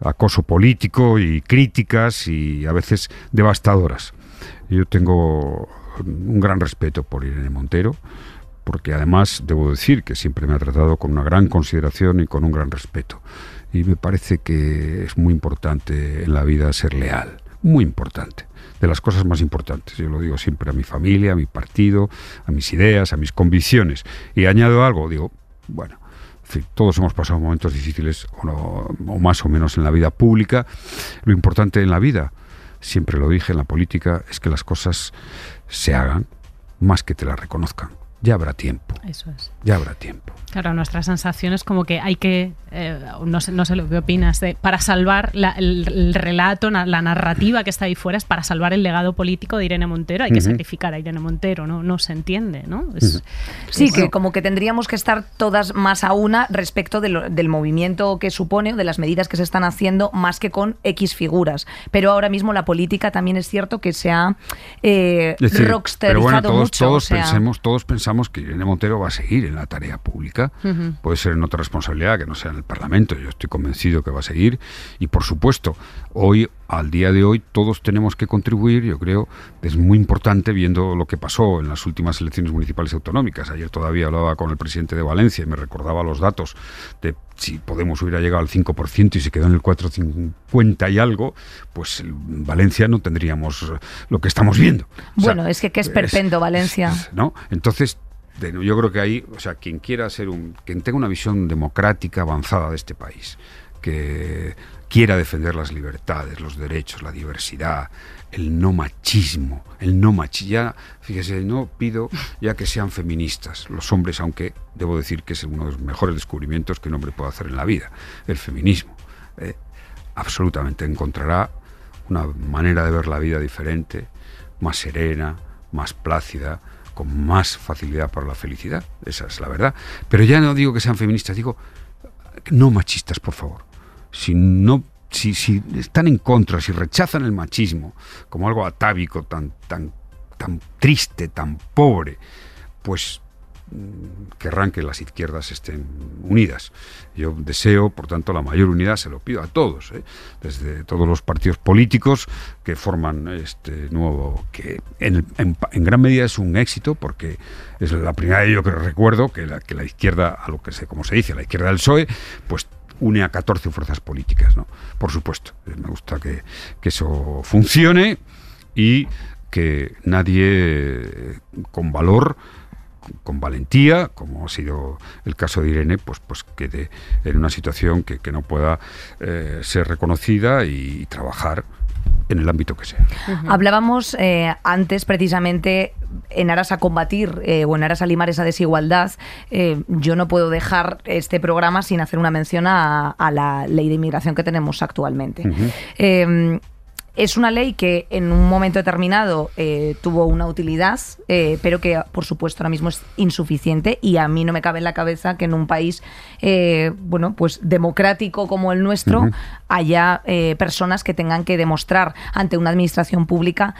acoso político y críticas y a veces devastadoras. Yo tengo un gran respeto por Irene Montero, porque además debo decir que siempre me ha tratado con una gran consideración y con un gran respeto. Y me parece que es muy importante en la vida ser leal, muy importante, de las cosas más importantes. Yo lo digo siempre a mi familia, a mi partido, a mis ideas, a mis convicciones. Y añado algo, digo, bueno, todos hemos pasado momentos difíciles o más o menos en la vida pública. Lo importante en la vida, siempre lo dije en la política, es que las cosas se hagan más que te las reconozcan. Ya habrá tiempo. Eso es. Ya habrá tiempo. Claro, nuestra sensación es como que hay que, eh, no, sé, no sé lo que opinas, de, para salvar la- el, el relato, na- la narrativa que está ahí fuera, es para salvar el legado político de Irene Montero, hay que sacrificar a Irene Montero, no, no se entiende, ¿no? Es- Sí, que como que tendríamos que estar todas más a una respecto de lo- del movimiento que supone o de las medidas que se están haciendo, más que con X figuras. Pero ahora mismo la política también es cierto que se ha eh, decir, rocksterizado pero bueno, todos, mucho. todos o sea, pensemos, todos pensamos que Irene Montero va a seguir en la tarea pública. Puede ser en otra responsabilidad que no sea en el Parlamento. Yo estoy convencido que va a seguir. Y por supuesto, hoy, al día de hoy, todos tenemos que contribuir. Yo creo es muy importante viendo lo que pasó en las últimas elecciones municipales y autonómicas. Ayer todavía hablaba con el presidente de Valencia y me recordaba los datos de si Podemos hubiera llegado al 5% y se quedó en el 4,50 y algo, pues en Valencia no tendríamos lo que estamos viendo. O sea, Bueno, es que qué esperpento, Valencia. ¿no? Entonces, yo creo que ahí, o sea, quien quiera ser un, quien tenga una visión democrática avanzada de este país, que quiera defender las libertades, los derechos, la diversidad, el no machismo, el no machismo. Ya, fíjese, no pido ya que sean feministas los hombres, aunque debo decir que es uno de los mejores descubrimientos que un hombre puede hacer en la vida, el feminismo. Eh, absolutamente encontrará una manera de ver la vida diferente, más serena, más plácida, con más facilidad para la felicidad. Esa es la verdad. Pero ya no digo que sean feministas, digo no machistas, por favor. Si no si, si están en contra, si rechazan el machismo como algo atávico, tan, tan, tan triste, tan pobre, pues mm, querrán que las izquierdas estén unidas. Yo deseo, por tanto, la mayor unidad, se lo pido a todos, ¿eh? desde todos los partidos políticos que forman este nuevo, que en, gran medida es un éxito, porque es la primera vez yo que recuerdo que la, que la izquierda, a lo que se, como se dice, la izquierda del PSOE, pues une a 14 fuerzas políticas, ¿no? Por supuesto, eh, me gusta que, que eso funcione y que nadie eh, con valor con valentía, como ha sido el caso de Irene, pues, pues quede en una situación que, que no pueda eh, ser reconocida y, trabajar en el ámbito que sea. Hablábamos eh, antes precisamente en aras a combatir eh, o en aras a limar esa desigualdad. eh, yo no puedo dejar este programa sin hacer una mención a, a la ley de inmigración que tenemos actualmente. Eh, es una ley que en un momento determinado eh, tuvo una utilidad, eh, pero que por supuesto ahora mismo es insuficiente y a mí no me cabe en la cabeza que en un país eh, bueno pues democrático como el nuestro haya personas que tengan que demostrar ante una administración pública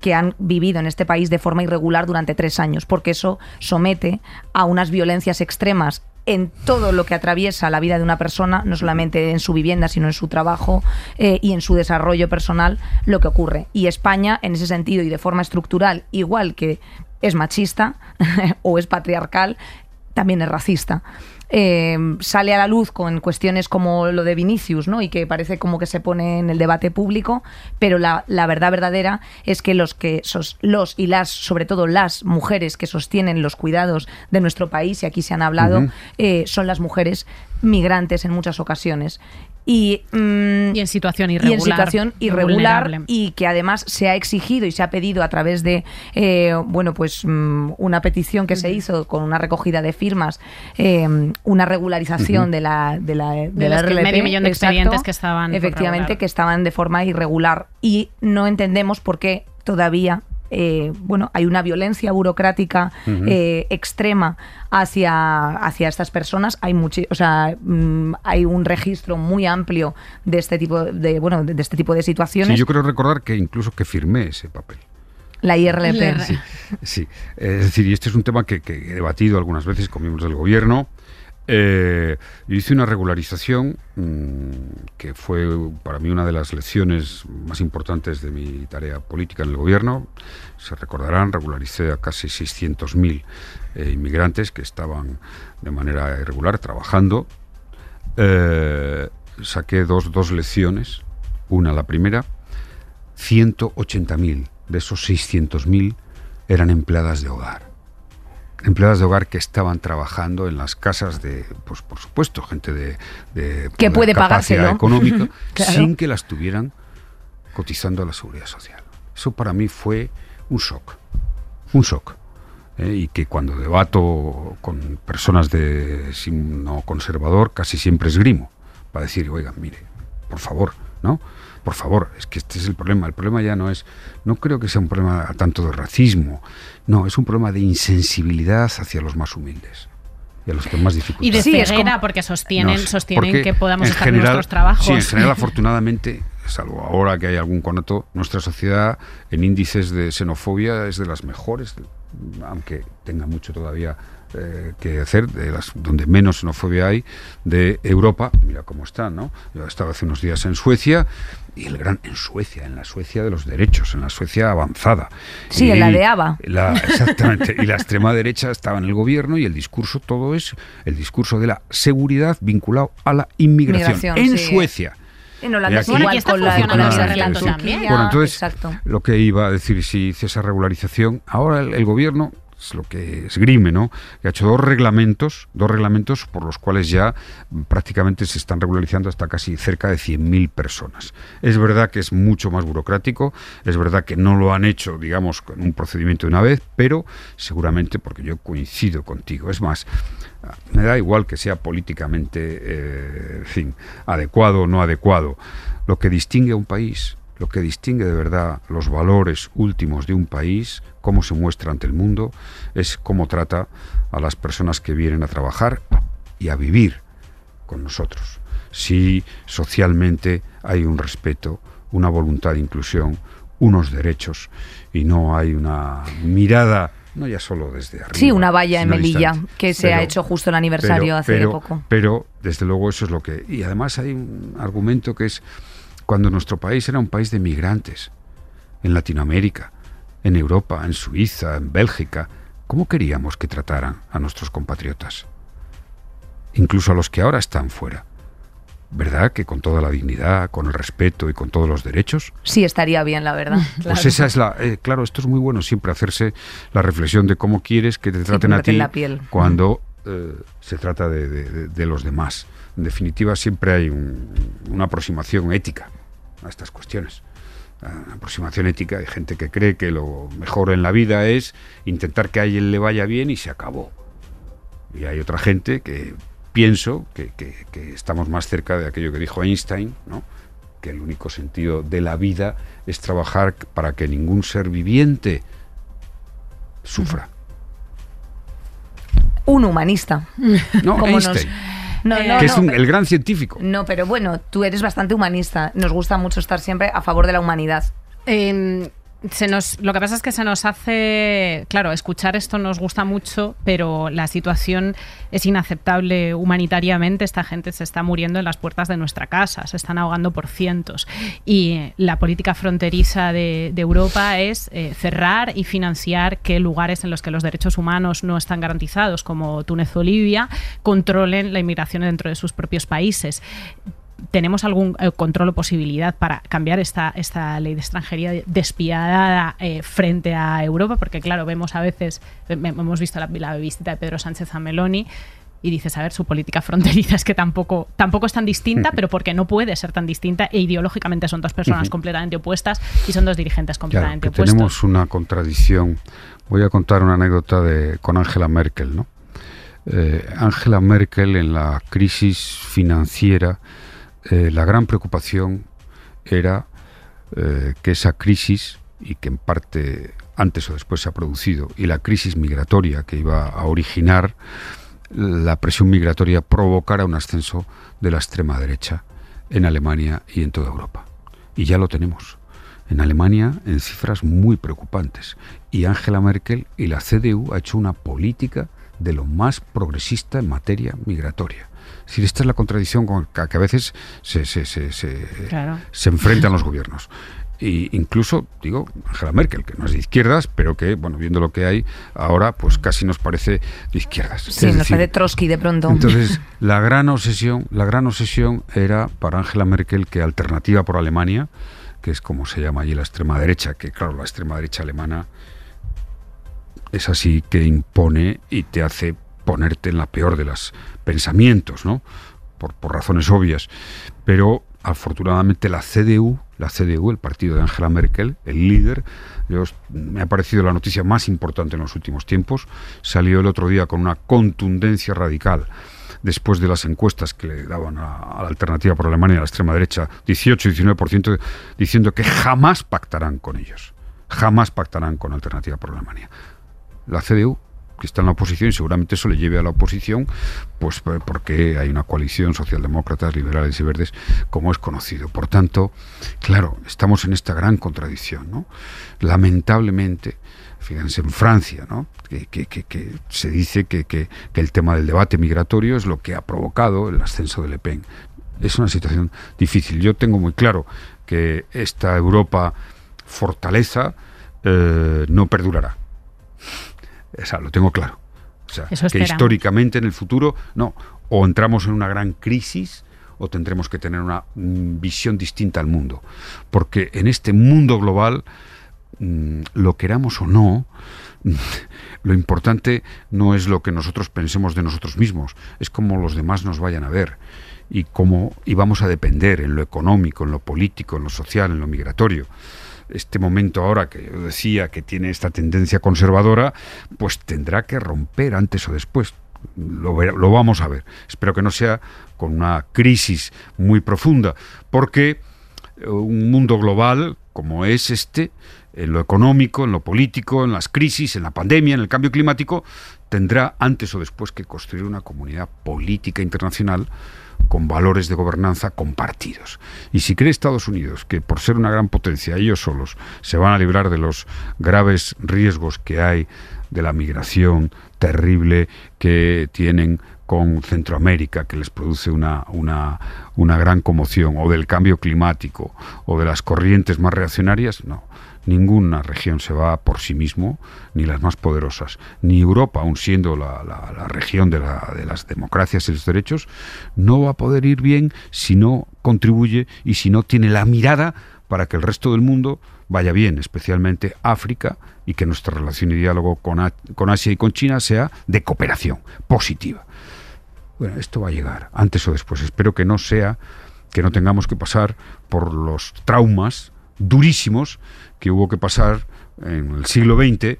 que han vivido en este país de forma irregular durante tres años, porque eso somete a unas violencias extremas en todo lo que atraviesa la vida de una persona, no solamente en su vivienda, sino en su trabajo eh, y en su desarrollo personal, lo que ocurre. Y España, en ese sentido y de forma estructural, igual que es machista o es patriarcal, también es racista. Eh, sale a la luz con cuestiones como lo de Vinicius, ¿no? Y que parece como que se pone en el debate público, pero la, la verdad verdadera es que los que sos- los y las, sobre todo las mujeres que sostienen los cuidados de nuestro país, y aquí se han hablado, eh, son las mujeres migrantes en muchas ocasiones. Y, mm, Y en situación y irregular. en situación irregular y que además se ha exigido y se ha pedido a través de eh, bueno pues mm, una petición que se hizo con una recogida de firmas eh, una regularización de la de la, de De la RLP, medio millón de exacto, expedientes que estaban efectivamente que estaban de forma irregular. Y no entendemos por qué todavía eh, bueno, hay una violencia burocrática eh, extrema hacia, hacia estas personas. Hay muchi- o sea, mm, hay un registro muy amplio de este tipo de, bueno, de, de este tipo de situaciones. Sí, yo creo recordar que incluso que firmé ese papel. La IRLP. IRLP. Sí, sí. Es decir, y este es un tema que, que he debatido algunas veces con miembros del gobierno. Eh, hice una regularización mm, que fue para mí una de las lecciones más importantes de mi tarea política en el gobierno. Se recordarán, regularicé a casi 600.000 eh, inmigrantes que estaban de manera irregular trabajando. Eh, saqué dos, dos lecciones. Una, la primera, 180.000 de esos 600.000 eran empleadas de hogar. Empleadas de hogar que estaban trabajando en las casas de, pues por supuesto, gente de, de Que puede capacidad pagárselo. económica, Claro. sin que las tuvieran cotizando a la seguridad social. Eso para mí fue un shock, un shock. ¿eh? y que cuando debato con personas de signo conservador casi siempre esgrimo para decir, oigan, mire, por favor, ¿no? Por favor, es que este es el problema. El problema ya no es, no creo que sea un problema tanto de racismo, no, es un problema de insensibilidad hacia los más humildes y a los que más Y dificultades. de Sí, es ceguera, como- porque sostienen, No sostienen porque que podamos en estar en nuestros trabajos. Sí, en general, afortunadamente, salvo ahora que hay algún conato, nuestra sociedad en índices de xenofobia es de las mejores, aunque tenga mucho todavía eh, que hacer, de las donde menos xenofobia hay de Europa. Mira cómo está, ¿no? Yo estaba hace unos días en Suecia y el gran en Suecia, en la Suecia de los derechos, en la Suecia avanzada. Sí, Y en la de ABBA. la- exactamente. Y la extrema derecha estaba en el gobierno y el discurso, todo es el discurso de la seguridad vinculado a la inmigración. Migración, en sí. Suecia. En Holanda aquí- igual Bueno, aquí está con la, funcionando con la ese migración relato turquía, también. Bueno, entonces, Exacto. lo que iba a decir, si hice esa regularización, ahora el, el gobierno es lo que esgrime, ¿no? Que ha hecho dos reglamentos, dos reglamentos por los cuales ya prácticamente se están regularizando hasta casi cerca de 100.000 personas. Es verdad que es mucho más burocrático, es verdad que no lo han hecho, digamos, con un procedimiento de una vez, pero seguramente porque yo coincido contigo. Es más, me da igual que sea políticamente, eh, en fin, adecuado o no adecuado. Lo que distingue a un país, lo que distingue de verdad los valores últimos de un país, cómo se muestra ante el mundo, es cómo trata a las personas que vienen a trabajar y a vivir con nosotros. Si socialmente hay un respeto, una voluntad de inclusión, unos derechos y no hay una mirada, no ya solo desde arriba. Sí, una valla en Melilla, que se ha hecho justo el aniversario hace pero- poco. Pero, desde luego, eso es lo que. Y además hay un argumento que es cuando nuestro país era un país de migrantes, en Latinoamérica, en Europa, en Suiza, en Bélgica, ¿cómo queríamos que trataran a nuestros compatriotas? Incluso a los que ahora están fuera. ¿Verdad que con toda la dignidad, con el respeto y con todos los derechos? Sí, estaría bien, la verdad. Pues esa es la. eh, claro, esto es muy bueno siempre hacerse la reflexión de cómo quieres que te traten a ti la piel. cuando eh, se trata de, de- de- de los demás. En definitiva, siempre hay un- una aproximación ética a estas cuestiones. Aproximación ética. Hay gente que cree que lo mejor en la vida es intentar que a alguien le vaya bien y se acabó. Y hay otra gente que pienso que, que- que estamos más cerca de aquello que dijo Einstein, ¿no? que el único sentido de la vida es trabajar para que ningún ser viviente sufra. Un humanista. No, Como nos- Einstein, No, no, que es un- pero- el gran científico. No, pero bueno, tú eres bastante humanista. Nos gusta mucho estar siempre a favor de la humanidad. Eh, lo que pasa es que se nos hace, claro, escuchar esto nos gusta mucho, pero la situación es inaceptable humanitariamente. Esta gente se está muriendo en las puertas de nuestra casa, se están ahogando por cientos. Y la política fronteriza de, de Europa es eh, cerrar y financiar que lugares en los que los derechos humanos no están garantizados, como Túnez o Libia, controlen la inmigración dentro de sus propios países tenemos algún eh, control o posibilidad para cambiar esta, esta ley de extranjería despiadada eh, frente a Europa, porque claro, vemos a veces, hemos visto la, la visita de Pedro Sánchez a Meloni y dices, a ver, su política fronteriza es que tampoco, tampoco es tan distinta, pero porque no puede ser tan distinta e ideológicamente son dos personas completamente opuestas y son dos dirigentes Claro, completamente que opuestos. tenemos una contradicción. Voy a contar una anécdota de, con Angela Merkel, ¿no? Eh, Angela Merkel en la crisis financiera, eh, la gran preocupación era eh, que esa crisis, y que en parte antes o después se ha producido, y la crisis migratoria que iba a originar, la presión migratoria provocara un ascenso de la extrema derecha en Alemania y en toda Europa. Y ya lo tenemos. En Alemania en cifras muy preocupantes. Y Angela Merkel y la CDU ha hecho una política de lo más progresista en materia migratoria. Decir, esta es la contradicción con la que a veces se, se, se, se- Claro. se enfrentan los gobiernos. Y incluso, digo, Angela Merkel, que no es de izquierdas, pero que, bueno, viendo lo que hay ahora, pues casi nos parece de izquierdas. Sí, Es nos decir, parece Trotsky de pronto. entonces, la gran obsesión, la gran obsesión era para Angela Merkel que Alternativa por Alemania, que es como se llama allí la extrema derecha, que claro, la extrema derecha alemana es así que impone y te hace ponerte en la peor de los pensamientos, ¿no? Por, razones obvias. Pero afortunadamente la CDU, la CDU, el partido de Angela Merkel, el líder. Yo, me ha parecido la noticia más importante en los últimos tiempos. Salió el otro día con una contundencia radical después de las encuestas que le daban a, a la alternativa por Alemania, a la extrema derecha, 18-19%, diciendo que jamás pactarán con ellos. Jamás pactarán con alternativa por Alemania. La CDU que está en la oposición y seguramente eso le lleve a la oposición, pues porque hay una coalición socialdemócratas, liberales y verdes, como es conocido. Por tanto, claro, estamos en esta gran contradicción, ¿no? Lamentablemente, fíjense, en Francia, ¿no? que, que, que, se dice que, el tema del debate migratorio es lo que ha provocado el ascenso de Le Pen. Es una situación difícil. Yo tengo muy claro que esta Europa fortaleza eh, no perdurará o lo tengo claro. O sea, que históricamente en el futuro, no, o entramos en una gran crisis o tendremos que tener una mm, visión distinta al mundo. Porque en este mundo global, mm, lo queramos o no, lo importante no es lo que nosotros pensemos de nosotros mismos, es cómo los demás nos vayan a ver y cómo y vamos a depender en lo económico, en lo político, en lo social, en lo migratorio este momento ahora que yo decía que tiene esta tendencia conservadora, pues tendrá que romper antes o después. Lo, lo vamos a ver. Espero que no sea con una crisis muy profunda, porque un mundo global como es este, en lo económico, en lo político, en las crisis, en la pandemia, en el cambio climático, tendrá antes o después que construir una comunidad política internacional con valores de gobernanza compartidos. Y si cree Estados Unidos que por ser una gran potencia ellos solos se van a librar de los graves riesgos que hay de la migración terrible que tienen con Centroamérica, que les produce una, una, gran conmoción, o del cambio climático, o de las corrientes más reaccionarias, no. Ninguna región se va por sí mismo, ni las más poderosas. Ni Europa, aun siendo la, la, región de, la, de las democracias y los derechos, no va a poder ir bien si no contribuye y si no tiene la mirada para que el resto del mundo vaya bien, especialmente África, y que nuestra relación y diálogo con, con Asia y con China sea de cooperación positiva. Bueno, esto va a llegar, antes o después. Espero que no sea, que no tengamos que pasar por los traumas durísimos que hubo que pasar en el siglo XX,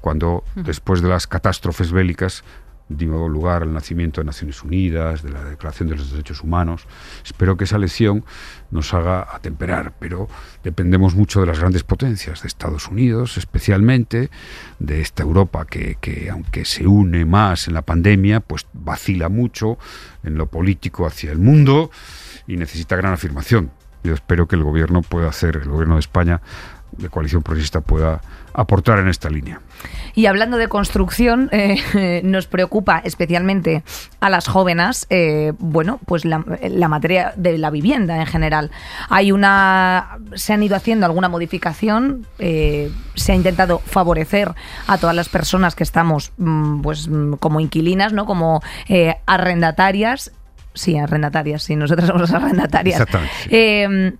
cuando después de las catástrofes bélicas dio lugar al nacimiento de Naciones Unidas, de la Declaración de los Derechos Humanos. Espero que esa lección nos haga atemperar, pero dependemos mucho de las grandes potencias, de Estados Unidos especialmente, de esta Europa que, que aunque se une más en la pandemia, pues vacila mucho en lo político hacia el mundo y necesita gran afirmación. Yo espero que el gobierno pueda hacer, el gobierno de España, de coalición progresista, pueda aportar en esta línea. Y hablando de construcción, eh, nos preocupa especialmente a las jóvenes, eh, bueno, pues la, materia de la vivienda en general. Hay una, se han ido haciendo alguna modificación, eh, se ha intentado favorecer a todas las personas que estamos, mm, pues, mm, como inquilinas, no, como arrendatarias Sí, arrendatarias, sí, nosotras somos las arrendatarias. Exactamente. Eh,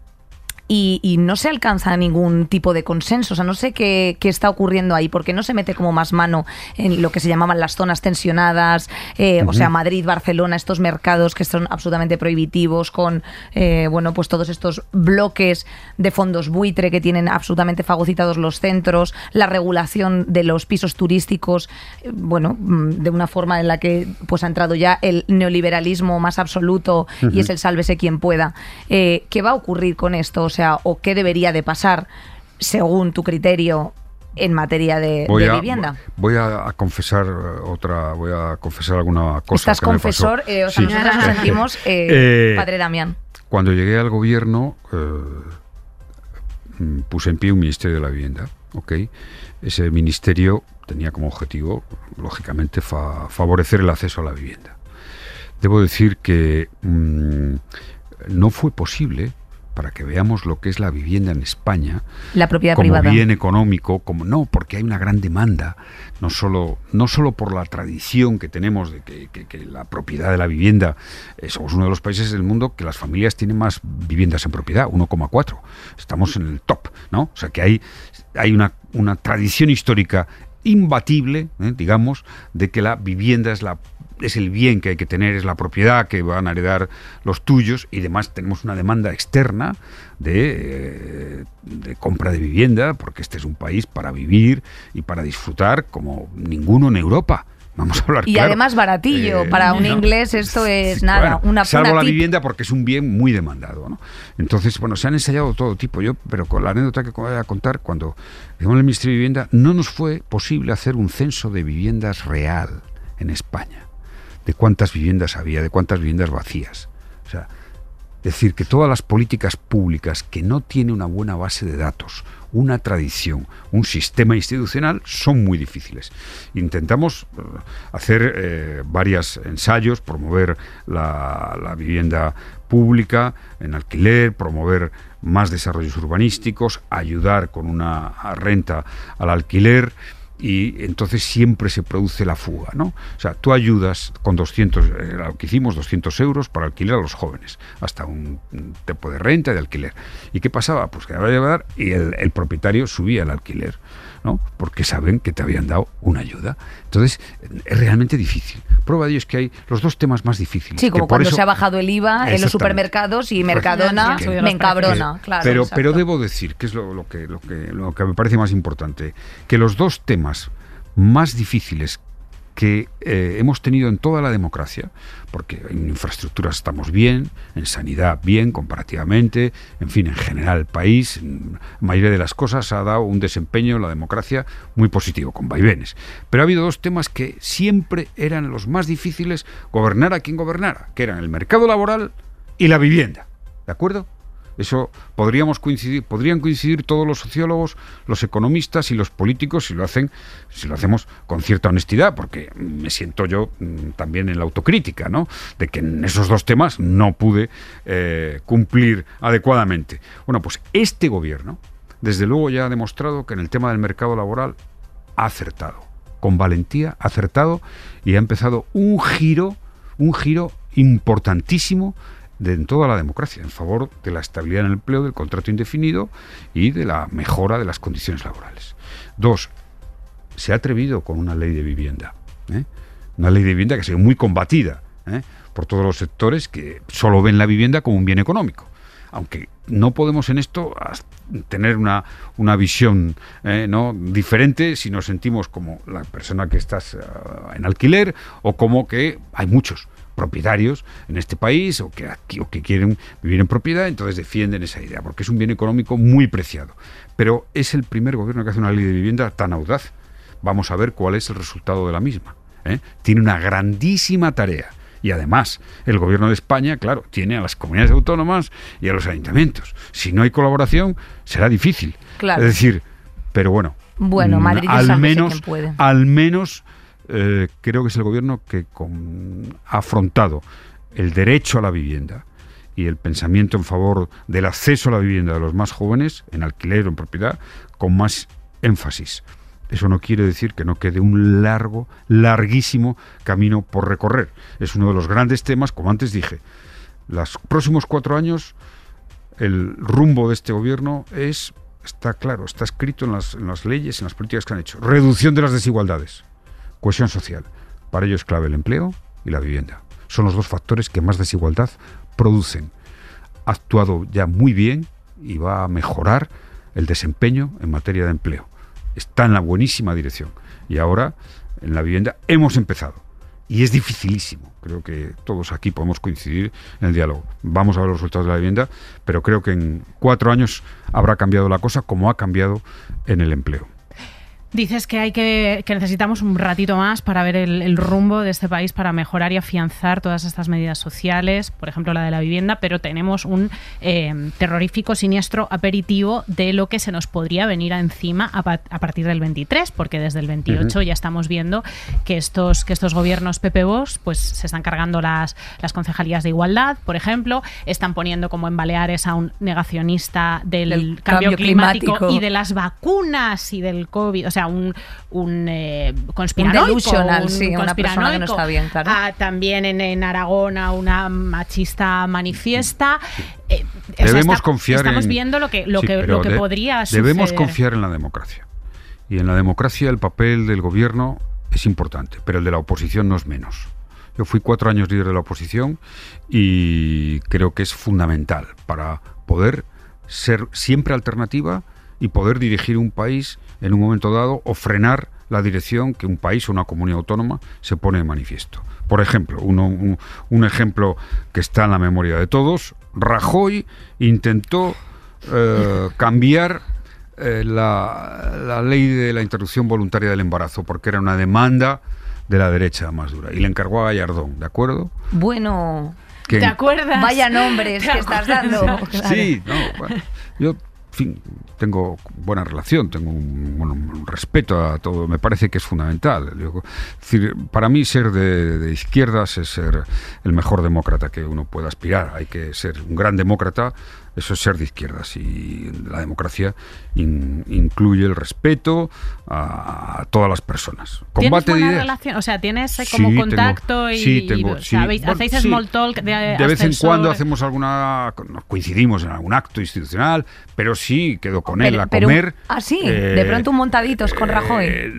y, no se alcanza ningún tipo de consenso. O sea, no sé qué, está ocurriendo ahí, porque no se mete como más mano en lo que se llamaban las zonas tensionadas, eh, o sea, Madrid, Barcelona, estos mercados que son absolutamente prohibitivos, con eh, bueno, pues todos estos bloques de fondos buitre que tienen absolutamente fagocitados los centros, la regulación de los pisos turísticos, eh, bueno, mm, de una forma en la que pues ha entrado ya el neoliberalismo más absoluto y es el sálvese quien pueda. ¿Qué va a ocurrir con esto? O sea, o qué debería de pasar según tu criterio en materia de, vivienda. Voy a, confesar eh, otra, voy a confesar alguna cosa. Estás confesor, eh, o sea, nosotros nos sentimos eh, padre Damián. Cuando llegué al gobierno mm, puse en pie un ministerio de la vivienda, ¿ok? Ese ministerio tenía como objetivo, lógicamente, favorecer el acceso a la vivienda. Debo decir que mm, no fue posible para que veamos lo que es la vivienda en España. La propiedad como privada. bien económico, como no, porque hay una gran demanda, no solo, no solo por la tradición que tenemos de que, la propiedad de la vivienda, eh, somos uno de los países del mundo que las familias tienen más viviendas en propiedad, 1,4. Estamos en el top, ¿no? O sea que hay, hay una, una tradición histórica imbatible, ¿eh? digamos, de que la vivienda es la es el bien que hay que tener, es la propiedad que van a heredar los tuyos y además tenemos una demanda externa de, eh, de, compra de vivienda, porque este es un país para vivir y para disfrutar como ninguno en Europa. Vamos a hablar Y claro. además baratillo. Eh, Para un no. inglés esto es Sí, nada. bueno, una salvo una la vivienda porque es un bien muy demandado. ¿no? Entonces, bueno, se han ensayado todo tipo. Yo, pero con la anécdota que voy a contar, cuando llegamos al Ministerio de Vivienda, no nos fue posible hacer un censo de viviendas real en España. De cuántas viviendas había, de cuántas viviendas vacías. O sea, decir que todas las políticas públicas que no tienen una buena base de datos, una tradición, un sistema institucional, son muy difíciles. Intentamos eh, hacer eh, varios ensayos, promover la, la vivienda pública en alquiler, promover más desarrollos urbanísticos, ayudar con una renta al alquiler y entonces siempre se produce la fuga, ¿no? O sea, tú ayudas con 200, eh, que hicimos, 200 euros para alquiler a los jóvenes, hasta un tipo de renta de alquiler. ¿Y qué pasaba? Pues que que dar y el, el propietario subía el alquiler, ¿no? Porque saben que te habían dado una ayuda. Entonces, es realmente difícil. Prueba de ello es que hay los dos temas más difíciles. Sí, como por cuando eso- se ha bajado el IVA en los supermercados y Pues, Mercadona que- me que- encabrona. Claro, pero, exacto. pero debo decir, que es lo, lo que, lo, que, lo que me parece más importante, que los dos temas más difíciles que eh, hemos tenido en toda la democracia, porque en infraestructuras estamos bien, en sanidad bien comparativamente, en fin, en general el país, en mayoría de las cosas ha dado un desempeño en la democracia muy positivo, con vaivenes. Pero ha habido dos temas que siempre eran los más difíciles gobernar a quien gobernara, que eran el mercado laboral y la vivienda. ¿De acuerdo? Eso podríamos coincidir, podrían coincidir todos los sociólogos, los economistas y los políticos si lo hacen, si lo hacemos con cierta honestidad, porque me siento yo mm, también en la autocrítica, ¿no? De que en esos dos temas no pude eh, cumplir adecuadamente. Bueno, pues este gobierno, desde luego ya ha demostrado que en el tema del mercado laboral ha acertado, con valentía, ha acertado y ha empezado un giro, un giro importantísimo de, en toda la democracia, en favor de la estabilidad en el empleo, del contrato indefinido y de la mejora de las condiciones laborales. Dos, se ha atrevido con una ley de vivienda. ¿eh? Una ley de vivienda que ha sido muy combatida ¿eh? por todos los sectores que solo ven la vivienda como un bien económico. Aunque no podemos en esto tener una, una visión eh, ¿no? diferente si nos sentimos como la persona que estás ah, en alquiler o como que hay muchos propietarios en este país o que, aquí, o que quieren vivir en propiedad, entonces defienden esa idea, porque es un bien económico muy preciado. Pero es el primer gobierno que hace una ley de vivienda tan audaz. Vamos a ver cuál es el resultado de la misma. ¿eh? Tiene una grandísima tarea. Y además, el gobierno de España, claro, tiene a las comunidades autónomas y a los ayuntamientos. Si no hay colaboración, será difícil. Claro. Es decir, pero bueno, Bueno, mm, Madrid al menos, puede. al menos eh, creo que es el gobierno que con- ha afrontado el derecho a la vivienda y el pensamiento en favor del acceso a la vivienda de los más jóvenes, en alquiler o en propiedad, con más énfasis. Eso no quiere decir que no quede un largo, larguísimo camino por recorrer. Es uno de los grandes temas, como antes dije. Los próximos cuatro años, el rumbo de este gobierno es, está claro, está escrito en las, en las leyes, en las políticas que han hecho. Reducción de las desigualdades, cohesión social. Para ello es clave el empleo y la vivienda. Son los dos factores que más desigualdad producen. Ha actuado ya muy bien y va a mejorar el desempeño en materia de empleo. Está en la buenísima dirección. Y ahora, en la vivienda, hemos empezado. Y es dificilísimo. Creo que todos aquí podemos coincidir en el diálogo. Vamos a ver los resultados de la vivienda, pero creo que en cuatro años habrá cambiado la cosa como ha cambiado en el empleo. Dices que hay que, que necesitamos un ratito más para ver el, el rumbo de este país para mejorar y afianzar todas estas medidas sociales, por ejemplo la de la vivienda, pero tenemos un eh, terrorífico siniestro aperitivo de lo que se nos podría venir encima a, pa- a partir del 23, porque desde el 28 Ujú. ya estamos viendo que estos, que estos gobiernos PP Vox pues se están cargando las, las concejalías de igualdad, por ejemplo, están poniendo como en Baleares a un negacionista del, Del cambio, cambio climático, climático. y de las vacunas y del COVID, o sea, un, un eh, conspiranoico. delusional, un sí, una persona que no está bien, claro. Ah, también en, en Aragón a una machista manifiesta. Eh, o sea, Debemos está- confiar Estamos en- viendo lo que, lo Sí, que, lo que de- podría Debemos suceder. confiar en la democracia. Y en la democracia el papel del gobierno es importante, pero el de la oposición no es menos. Yo fui cuatro años líder de la oposición y creo que es fundamental para poder ser siempre alternativa y poder dirigir un país en un momento dado o frenar la dirección que un país o una comunidad autónoma se pone de manifiesto. Por ejemplo, uno- un, un ejemplo que está en la memoria de todos, Rajoy intentó eh, cambiar eh, la, la ley de la interrupción voluntaria del embarazo porque era una demanda de la derecha más dura y le encargó a Gallardón, ¿de acuerdo? Bueno, Que- ¿Te acuerdas? vaya nombres ¿Te que estás dando. Sí, no, bueno, yo, fin, tengo buena relación, tengo un, respeto a todo, me parece que es fundamental. Para mí ser de izquierdas es ser el mejor demócrata que uno pueda aspirar. Hay que ser un gran demócrata, eso es ser de izquierdas. Y la democracia in- incluye el respeto a, a todas las personas. ¿Tienes Combate buena ideas. relación? O sea, ¿tienes eh, Sí, como tengo- contacto y, sí, tengo, sí. Bueno, hacéis sí. small talk de, De vez en cuando hacemos alguna. nos coincidimos en algún acto institucional, pero sí quedo con él Pero- a pero- comer. ah, sí, de pronto un montaditos con Rajoy. eh,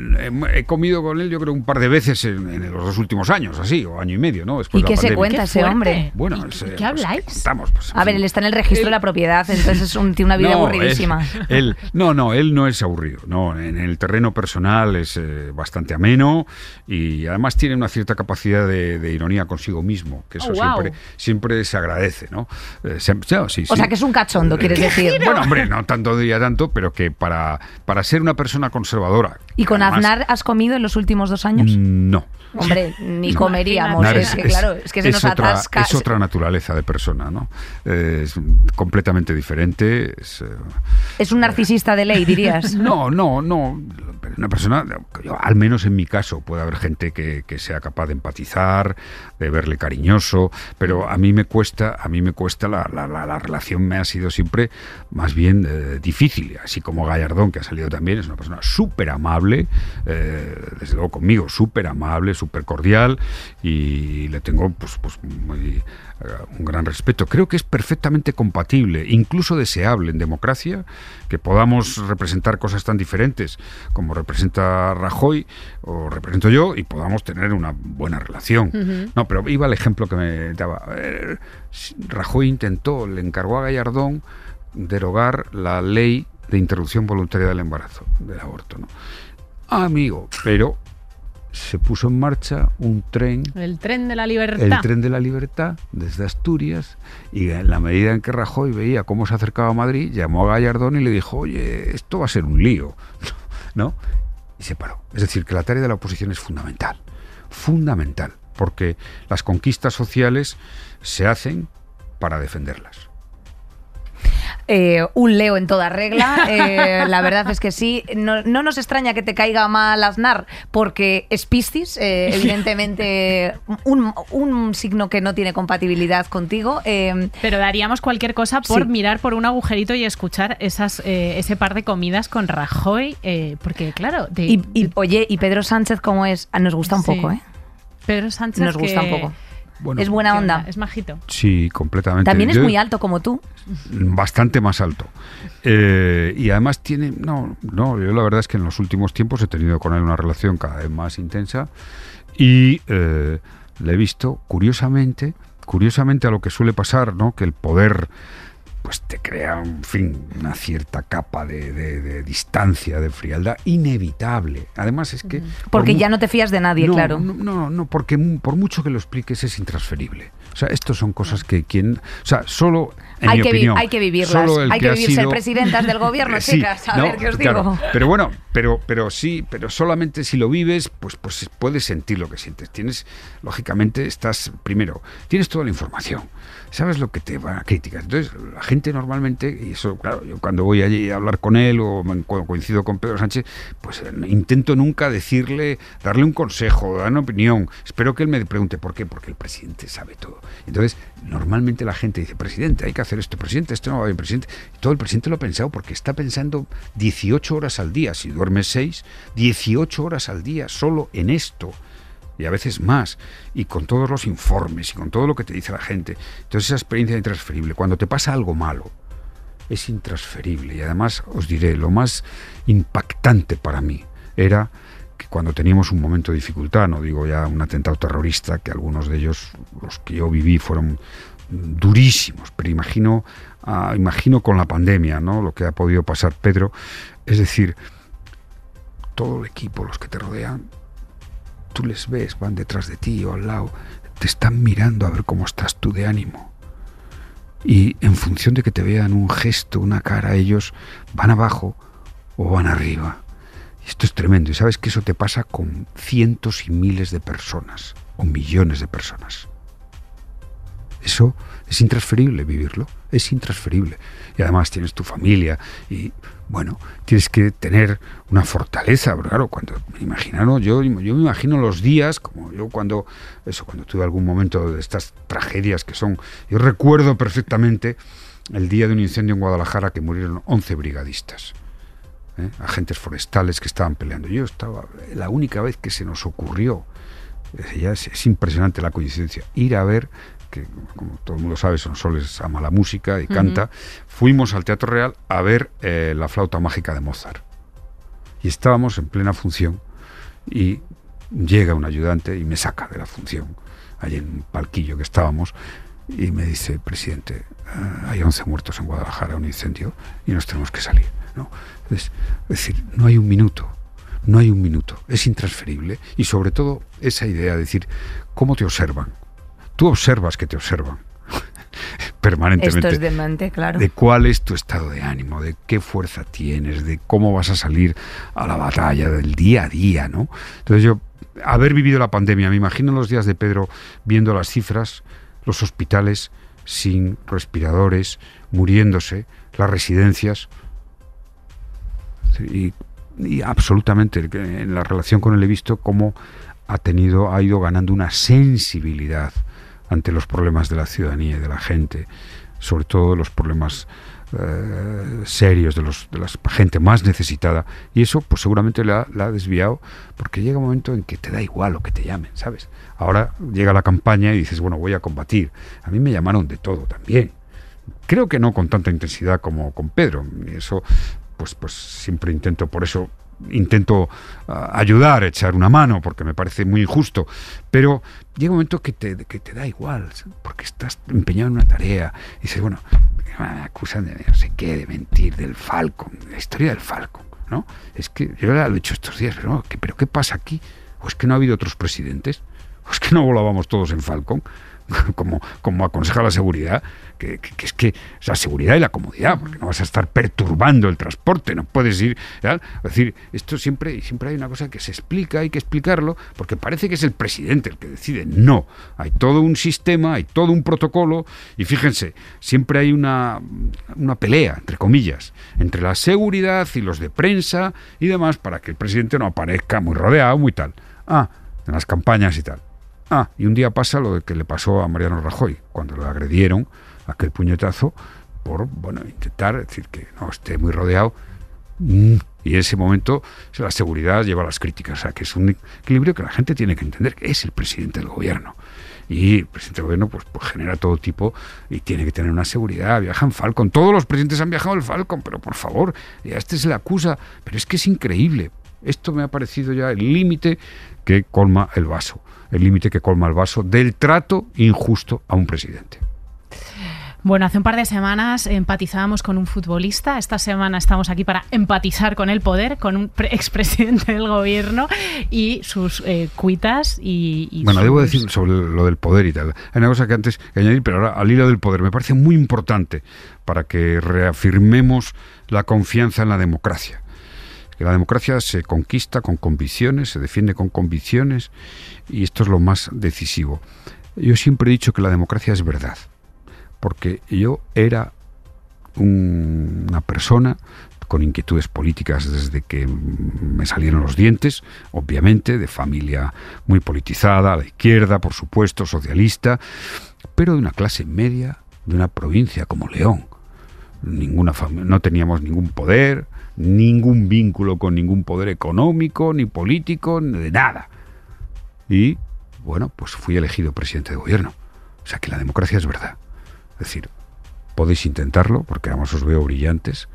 he, he comido con él, yo creo, un par de veces en, en los dos últimos años, así, o año y medio, ¿no? Después ¿Y de la qué se pandemia. cuenta Qué ese hombre? Bueno, ¿Y- es, y eh, qué pues, habláis? Estamos, pues, A ver, él está en el registro de la propiedad, entonces es un- tiene una vida No, aburridísima. Él, él- no, no, él no es aburrido. No, en el terreno personal es eh, bastante ameno y además tiene una cierta capacidad de, de ironía consigo mismo, que eso Oh, wow. siempre, siempre se agradece, ¿no? Eh, se- no, sí, O sí. sea, que es un cachondo, quieres decir. Bueno, hombre, no tanto diría tanto, pero que para, para ser una persona conservadora. ¿Y con además- Aznar has comido en los últimos dos años? No. Hombre, ni comeríamos. Es, que, claro, es que se nos otra, atasca. es otra naturaleza de persona, ¿no? Eh, es completamente diferente. es, eh, Es un narcisista de ley, dirías. No, no, no. Una persona, al menos en mi caso, puede haber gente que, que sea capaz de empatizar, de verle cariñoso, pero a mí me cuesta, a mí me cuesta la, la- la- la relación me ha sido siempre más bien eh, difícil, así como Gallardón que ha salido también es una persona súper amable, eh, desde luego conmigo súper amable, súper cordial y le tengo pues, pues muy, un gran respeto. Creo que es perfectamente compatible, incluso deseable en democracia, que podamos representar cosas tan diferentes como representa Rajoy o represento yo y podamos tener una buena relación. No, pero iba el ejemplo que me daba. Rajoy intentó, le encargó a Gallardón derogar la ley de interrupción voluntaria del embarazo, del aborto. ¿no? Amigo, pero se puso en marcha un tren El tren de la libertad. el tren de la libertad desde Asturias y en la medida en que Rajoy veía cómo se acercaba a Madrid, llamó a Gallardón y le dijo, oye, esto va a ser un lío, ¿no? Y se paró. Es decir, que la tarea de la oposición es fundamental, fundamental, porque las conquistas sociales se hacen para defenderlas. Eh, un Leo en toda regla. Eh, la verdad es que sí. No, no nos extraña que te caiga mal Aznar porque es Piscis, eh, evidentemente un, un signo que no tiene compatibilidad contigo. Pero daríamos cualquier cosa por Sí. mirar por un agujerito y escuchar esas, ese par de comidas con Rajoy, porque claro, de, y, y, oye, ¿y Pedro Sánchez cómo es? Ah, Nos gusta un Sí. poco, ¿eh? Pedro Sánchez Nos gusta que- un poco. Bueno, es buena ¿qué onda. Es majito. Sí, completamente. También es Yo- muy alto como tú. bastante más alto. Eh, y además tiene, no, no, yo la verdad es que en los últimos tiempos he tenido con él una relación cada vez más intensa y eh, le he visto, curiosamente, curiosamente a lo que suele pasar, ¿no? Que el poder pues te crea, en fin, una cierta capa de, de- de distancia, de frialdad, inevitable. Además es que... por Porque ya no te fías de nadie, no, claro. No, no, no, porque por mucho que lo expliques es intransferible. O sea, estos son cosas que quien... O sea, solo, en hay, mi que opinión... hay que vivirlas. Hay que vivir ser presidentas del gobierno, Sí, chicas. A no, ver qué os claro. digo. Pero bueno, pero, pero sí, pero solamente si lo vives, pues, pues puedes sentir lo que sientes. Tienes, lógicamente, estás, primero, tienes toda la información. Sabes lo que te van a criticar. Entonces, la gente normalmente, y eso, claro, yo cuando voy allí a hablar con él o coincido con Pedro Sánchez, pues eh, intento nunca decirle, darle un consejo, dar una opinión. Espero que él me pregunte por qué, porque el presidente sabe todo. Entonces, normalmente la gente dice, presidente, hay que hacer esto, presidente, esto no va bien, presidente. Y todo el presidente lo ha pensado porque está pensando 18 horas al día, si duermes 6, 18 horas al día solo en esto y a veces más, y con todos los informes y con todo lo que te dice la gente. Entonces esa experiencia es intransferible. Cuando te pasa algo malo, es intransferible. Y además os diré, lo más impactante para mí era que cuando teníamos un momento de dificultad, no digo ya un atentado terrorista, que algunos de ellos, los que yo viví, fueron durísimos, pero imagino, ah, imagino con la pandemia, ¿no? Lo que ha podido pasar Pedro, es decir, todo el equipo, los que te rodean, tú les ves, van detrás de ti o al lado, te están mirando a ver cómo estás tú de ánimo. Y en función de que te vean un gesto, una cara, ellos van abajo o van arriba. Esto es tremendo. Y sabes que eso te pasa con cientos y miles de personas, o millones de personas. Eso es intransferible vivirlo, es intransferible. Y además tienes tu familia y, bueno, tienes que tener una fortaleza. Pero claro, cuando me imagino, yo, yo me imagino los días, como yo cuando, eso, cuando tuve algún momento de estas tragedias que son, yo recuerdo perfectamente el día de un incendio en Guadalajara que murieron 11 brigadistas. ¿eh? agentes forestales que estaban peleando. Yo estaba, la única vez que se nos ocurrió, ya es, es impresionante la coincidencia, ir a ver que como todo el mundo sabe, Sonsoles ama la música y canta, fuimos al Teatro Real a ver eh, la flauta mágica de Mozart. Y estábamos en plena función y llega un ayudante y me saca de la función, allí en un palquillo que estábamos, y me dice, presidente, eh, hay 11 muertos en Guadalajara, un incendio, y nos tenemos que salir. ¿no? Es, es decir, no hay un minuto, no hay un minuto, es intransferible, y sobre todo esa idea de decir, ¿cómo te observan? Tú observas que te observan permanentemente. Esto es demente, claro. De cuál es tu estado de ánimo, de qué fuerza tienes, de cómo vas a salir a la batalla, del día a día, ¿no? Entonces yo, haber vivido la pandemia, me imagino los días de Pedro viendo las cifras, los hospitales sin respiradores, muriéndose, las residencias. Y, y absolutamente, en la relación con él he visto cómo ha tenido, ha ido ganando una sensibilidad ante los problemas de la ciudadanía y de la gente, sobre todo los problemas eh, serios de, los, de la gente más necesitada. Y eso, pues seguramente la, ha desviado, porque llega un momento en que te da igual lo que te llamen, ¿sabes? Ahora llega la campaña y dices, bueno, voy a combatir. A mí me llamaron de todo también. Creo que no con tanta intensidad como con Pedro. Y eso, pues, pues siempre intento, por eso intento ah, ayudar, echar una mano, porque me parece muy injusto, pero llega un momento que te, que te da igual, porque estás empeñado en una tarea, y dices, bueno, me acusan de no sé qué, de mentir, del Falcon, la historia del Falcon, ¿no? Es que yo lo he dicho estos días, pero, ¿pero qué pasa aquí? ¿O es que no ha habido otros presidentes? ¿O es que no volábamos todos en Falcon? como, como aconseja la seguridad, que, es que la seguridad y la comodidad, porque no vas a estar perturbando el transporte, no puedes ir. Es decir, esto siempre, siempre hay una cosa que se explica, hay que explicarlo, porque parece que es el presidente el que decide. No, hay todo un sistema, hay todo un protocolo, y fíjense, siempre hay una, una pelea, entre comillas, entre la seguridad y los de prensa y demás, para que el presidente no aparezca muy rodeado, muy tal. Ah, en las campañas y tal. Ah, y un día pasa lo que le pasó a Mariano Rajoy, cuando lo agredieron, aquel puñetazo, por bueno, intentar decir que no esté muy rodeado. Mm, y en ese momento la seguridad lleva las críticas. O sea, que es un equilibrio que la gente tiene que entender, que es el presidente del gobierno. Y el presidente del gobierno pues, pues genera todo tipo y tiene que tener una seguridad. Viaja en Falcon. Todos los presidentes han viajado en Falcon, pero por favor, ya este se le acusa. Pero es que es increíble. Esto me ha parecido ya el límite que colma el vaso el límite que colma el vaso del trato injusto a un presidente. Bueno, hace un par de semanas empatizábamos con un futbolista. Esta semana estamos aquí para empatizar con el poder, con un expresidente del gobierno y sus eh, cuitas y, Bueno, debo decir sobre lo del poder y tal. Hay una cosa que antes que añadir, pero ahora al hilo del poder me parece muy importante para que reafirmemos la confianza en la democracia que la democracia se conquista con convicciones, se defiende con convicciones y esto es lo más decisivo. Yo siempre he dicho que la democracia es verdad, porque yo era una persona con inquietudes políticas desde que me salieron los dientes, obviamente, de familia muy politizada, a la izquierda, por supuesto, socialista, pero de una clase media, de una provincia como León. Ninguna no teníamos ningún poder, ningún vínculo con ningún poder económico, ni político, ni de nada. Y, bueno, pues fui elegido presidente de gobierno. O sea que la democracia es verdad. Es decir, podéis intentarlo, porque además os veo brillantes,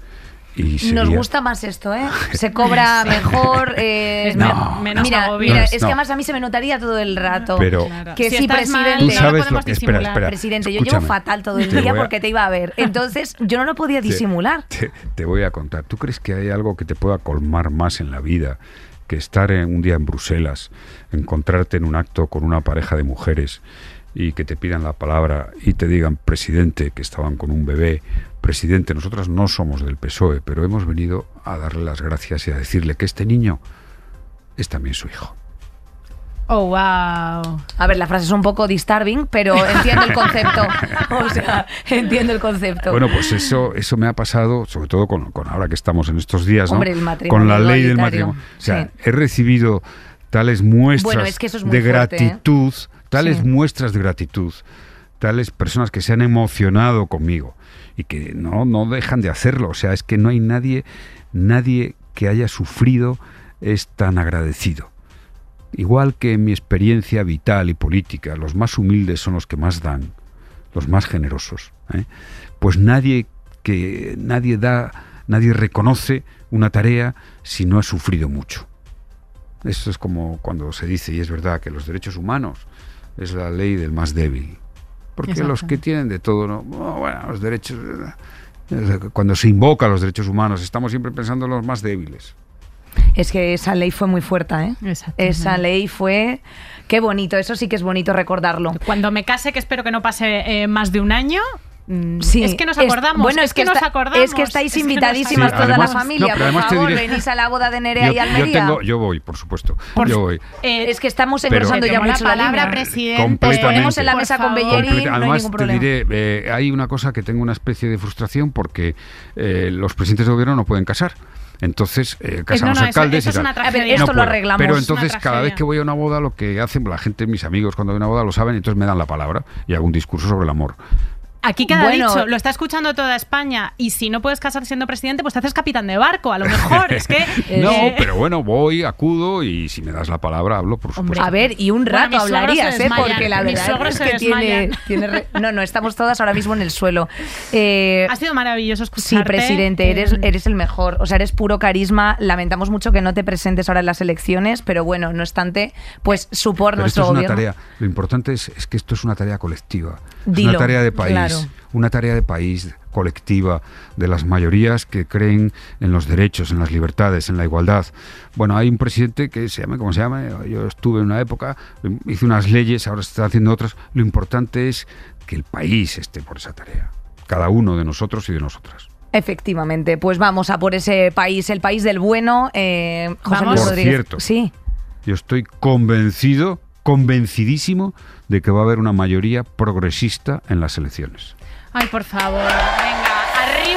Y Nos gusta más esto, ¿eh? Se cobra mejor. eh, Es No. menos mira, agobio. mira, No, es que además a mí se me notaría todo el rato. Pero- Claro. Que Si sí, estás mal, presidente. Tú no sabes lo podemos que- espera, disimular. espera. Presidente, yo llevo fatal todo el Te día voy a- porque te iba a ver. Entonces, yo no lo podía Te- disimular. Te, te voy a contar. ¿Tú crees que hay algo que te pueda colmar más en la vida que estar en- un día en Bruselas, encontrarte en un acto con una pareja de mujeres y que te pidan la palabra y te digan, presidente, que estaban con un bebé, presidente, nosotras no somos del PSOE, pero hemos venido a darle las gracias y a decirle que este niño es también su hijo. Oh, wow. A ver, la frase es un poco disturbing, pero entiendo el concepto. O sea, entiendo el concepto. Bueno, pues eso, eso me ha pasado, sobre todo con, con ahora que estamos en estos días, ¿no? Hombre, el matrimonio con la ley del matrimonio. O sea, Sí. he recibido tales muestras Bueno, es que eso es muy de fuerte, ¿eh? gratitud, tales Sí. muestras de gratitud, tales personas que se han emocionado conmigo y que no, no dejan de hacerlo. O sea, es que no hay nadie, nadie que haya sufrido es tan agradecido. Igual que en mi experiencia vital y política, los más humildes son los que más dan, los más generosos. ¿eh? Pues nadie que nadie da, nadie reconoce una tarea si no ha sufrido mucho. Eso es como cuando se dice, y es verdad, que los derechos humanos es la ley del más débil. Porque Exacto. los que tienen de todo, ¿no? Oh, bueno, los derechos. eh, Cuando se invoca los derechos humanos, estamos siempre pensando en los más débiles. Es que esa ley fue muy fuerte, ¿eh? Exacto. Esa ley fue... Qué bonito, eso sí que es bonito recordarlo. Cuando me case, que espero que no pase eh, más de un año, Sí, es que nos es- acordamos. bueno, es, que, nos está- acordamos. Es que estáis es que nos invitadísimas toda además- la familia, no, por además favor, diré- venís a la boda de Nerea Yo, y yo Almería. tengo, yo voy, por supuesto. Por- yo voy. Eh, es que estamos engrosando ya mucho la la palabra, línea. presidente. Os ponemos en la mesa con. Bellerín, Completa- no hay Además, ningún te problema. diré, eh, hay una cosa que tengo una especie de frustración porque eh, los presidentes de gobierno no pueden casar. Entonces, eh, casamos no, alcaldes eso y es tal. una A ver, tragedia. esto No lo puedo. arreglamos. Pero entonces, cada vez que voy a una boda, lo que hacen la gente, mis amigos, cuando voy a una boda, lo saben, entonces me dan la palabra y hago un discurso sobre el amor. Aquí queda Bueno. dicho, lo está escuchando toda España y si no puedes casar siendo presidente, pues te haces capitán de barco, a lo mejor. es que... No, eh, pero bueno, voy, acudo y si me das la palabra, hablo, por supuesto. A ver, y un rato hablarías, ¿eh? Porque la verdad es que tiene, desmayan. tiene re- No, no, estamos todas ahora mismo en el suelo. Eh, Ha sido maravilloso Sí, escucharte. presidente, eres, eres el mejor. O sea, eres puro carisma. Lamentamos mucho que no te presentes ahora en las elecciones, pero bueno, no obstante, pues supor Pero nuestro esto es una tarea. Lo importante es, es que esto es una tarea colectiva. es Dilo, una tarea de país. claro. Una tarea de país colectiva, de las mayorías que creen en los derechos, en las libertades, en la igualdad. Bueno, hay un presidente que se llama, como se llama, yo estuve en una época, hice unas leyes, ahora se está haciendo otras. Lo importante es que el país esté por esa tarea. Cada uno de nosotros y de nosotras. Efectivamente, pues vamos a por ese país, el país del bueno. Eh, José. Luis Rodríguez. cierto. Sí. Yo estoy convencido, convencidísimo de que va a haber una mayoría progresista en las elecciones. Ay, por favor, venga,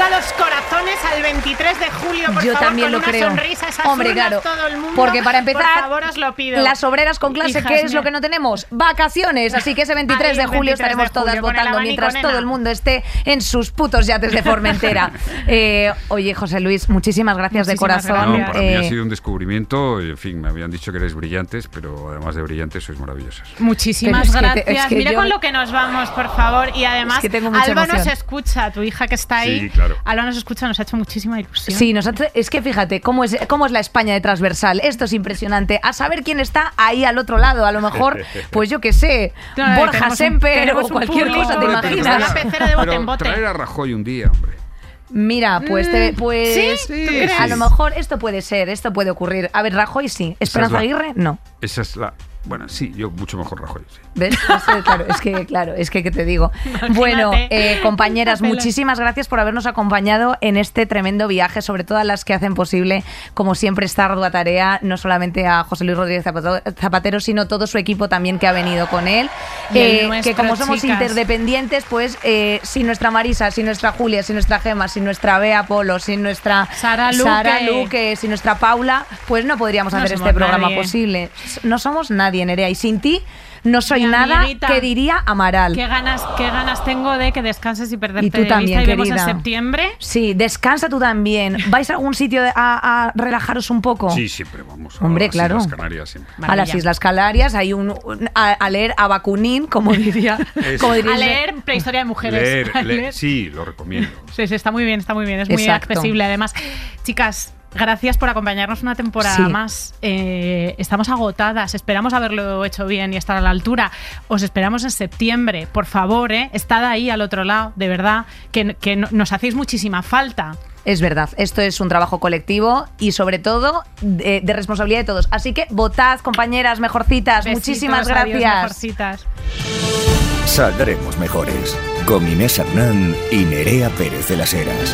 arriba los corazones al 23 de julio, por Yo favor, también con lo una creo. sonrisa, esas Hombre, urnas, claro. todo el mundo. Porque para empezar, por favor, os lo pido. Las obreras con clase, Hijas ¿qué es lo que no tenemos? Vacaciones. Así que ese 23 Ahí, de julio 23 de estaremos todas julio, con el votando abanico, mientras nena. todo el mundo esté en sus putos yates de Formentera. Eh, oye, José Luis, muchísimas gracias de corazón. No, para mí ha Eh, sido un descubrimiento y, en fin, me habían dicho que erais brillantes, pero además de brillantes sois maravillosas. Muchísimas Pero es que te- gracias. es que Mira yo- con lo que nos vamos, por favor. Y además, Es que tengo mucha Alba nos escucha, tu hija que está ahí. Sí, claro. Alba nos escucha, nos ha hecho muchísima ilusión. Sí, nos hace- es que fíjate cómo es, cómo es la España de transversal. Esto es impresionante. A saber quién está ahí al otro lado. A lo mejor, pues yo qué sé, Claro, Borja Semper o cualquier público, cosa, ¿te pero imaginas? la pecera de bote Pero en bote. traer a Rajoy un día, hombre. Mira, pues, te- pues ¿Sí? ¿Tú crees? a lo mejor esto puede ser, esto puede ocurrir. A ver, Rajoy sí. Esperanza la- Aguirre, no. Esa es la... Bueno, sí, yo mucho mejor Rajoy, sí. ¿Ves? Pues, claro, es que, claro, es que, ¿qué te digo? Bueno, eh, compañeras, muchísimas gracias por habernos acompañado en este tremendo viaje, sobre todo a las que hacen posible, como siempre, esta ardua tarea, no solamente a José Luis Rodríguez Zapatero, sino todo su equipo también que ha venido con él. Eh, nuestro, que como somos chicas. interdependientes, pues eh, sin nuestra Marisa, sin nuestra Julia, sin nuestra Gema, sin nuestra Bea Polo, sin nuestra Sara Luque. Luque, sin nuestra Paula, pues no podríamos No hacer este programa nadie. posible. No somos nadie. Nadie, Nerea. Y sin ti no soy Mi nada amiguita. que diría Amaral. Qué ganas, qué ganas tengo de que descanses y perderte Y tú de también, vista y vemos en septiembre. Sí, descansa tú también. ¿Vais a algún sitio de- a, a relajaros un poco? Sí, siempre vamos a Hombre, las claro. Islas Canarias siempre. A las. Islas Canarias hay un, un- a, a leer a Bakunin, como diría. Como diría A leer Prehistoria de Mujeres. Leer, A leer, leer. sí, lo recomiendo. Sí, sí, está muy bien, está muy bien, es muy Exacto. accesible. Además, chicas, gracias por acompañarnos una temporada Sí. más. Eh, estamos agotadas, esperamos haberlo hecho bien y estar a la altura. Os esperamos en septiembre, por favor, ¿eh? estad ahí al otro lado, de verdad, que, que no- nos hacéis muchísima falta. Es verdad, esto es un trabajo colectivo y sobre todo de, de responsabilidad de todos. Así que votad, compañeras, mejorcitas. Besitos, Muchísimas adiós, gracias. mejorcitas. Saldremos mejores. Con Inés Hernán y Nerea Pérez de las Heras.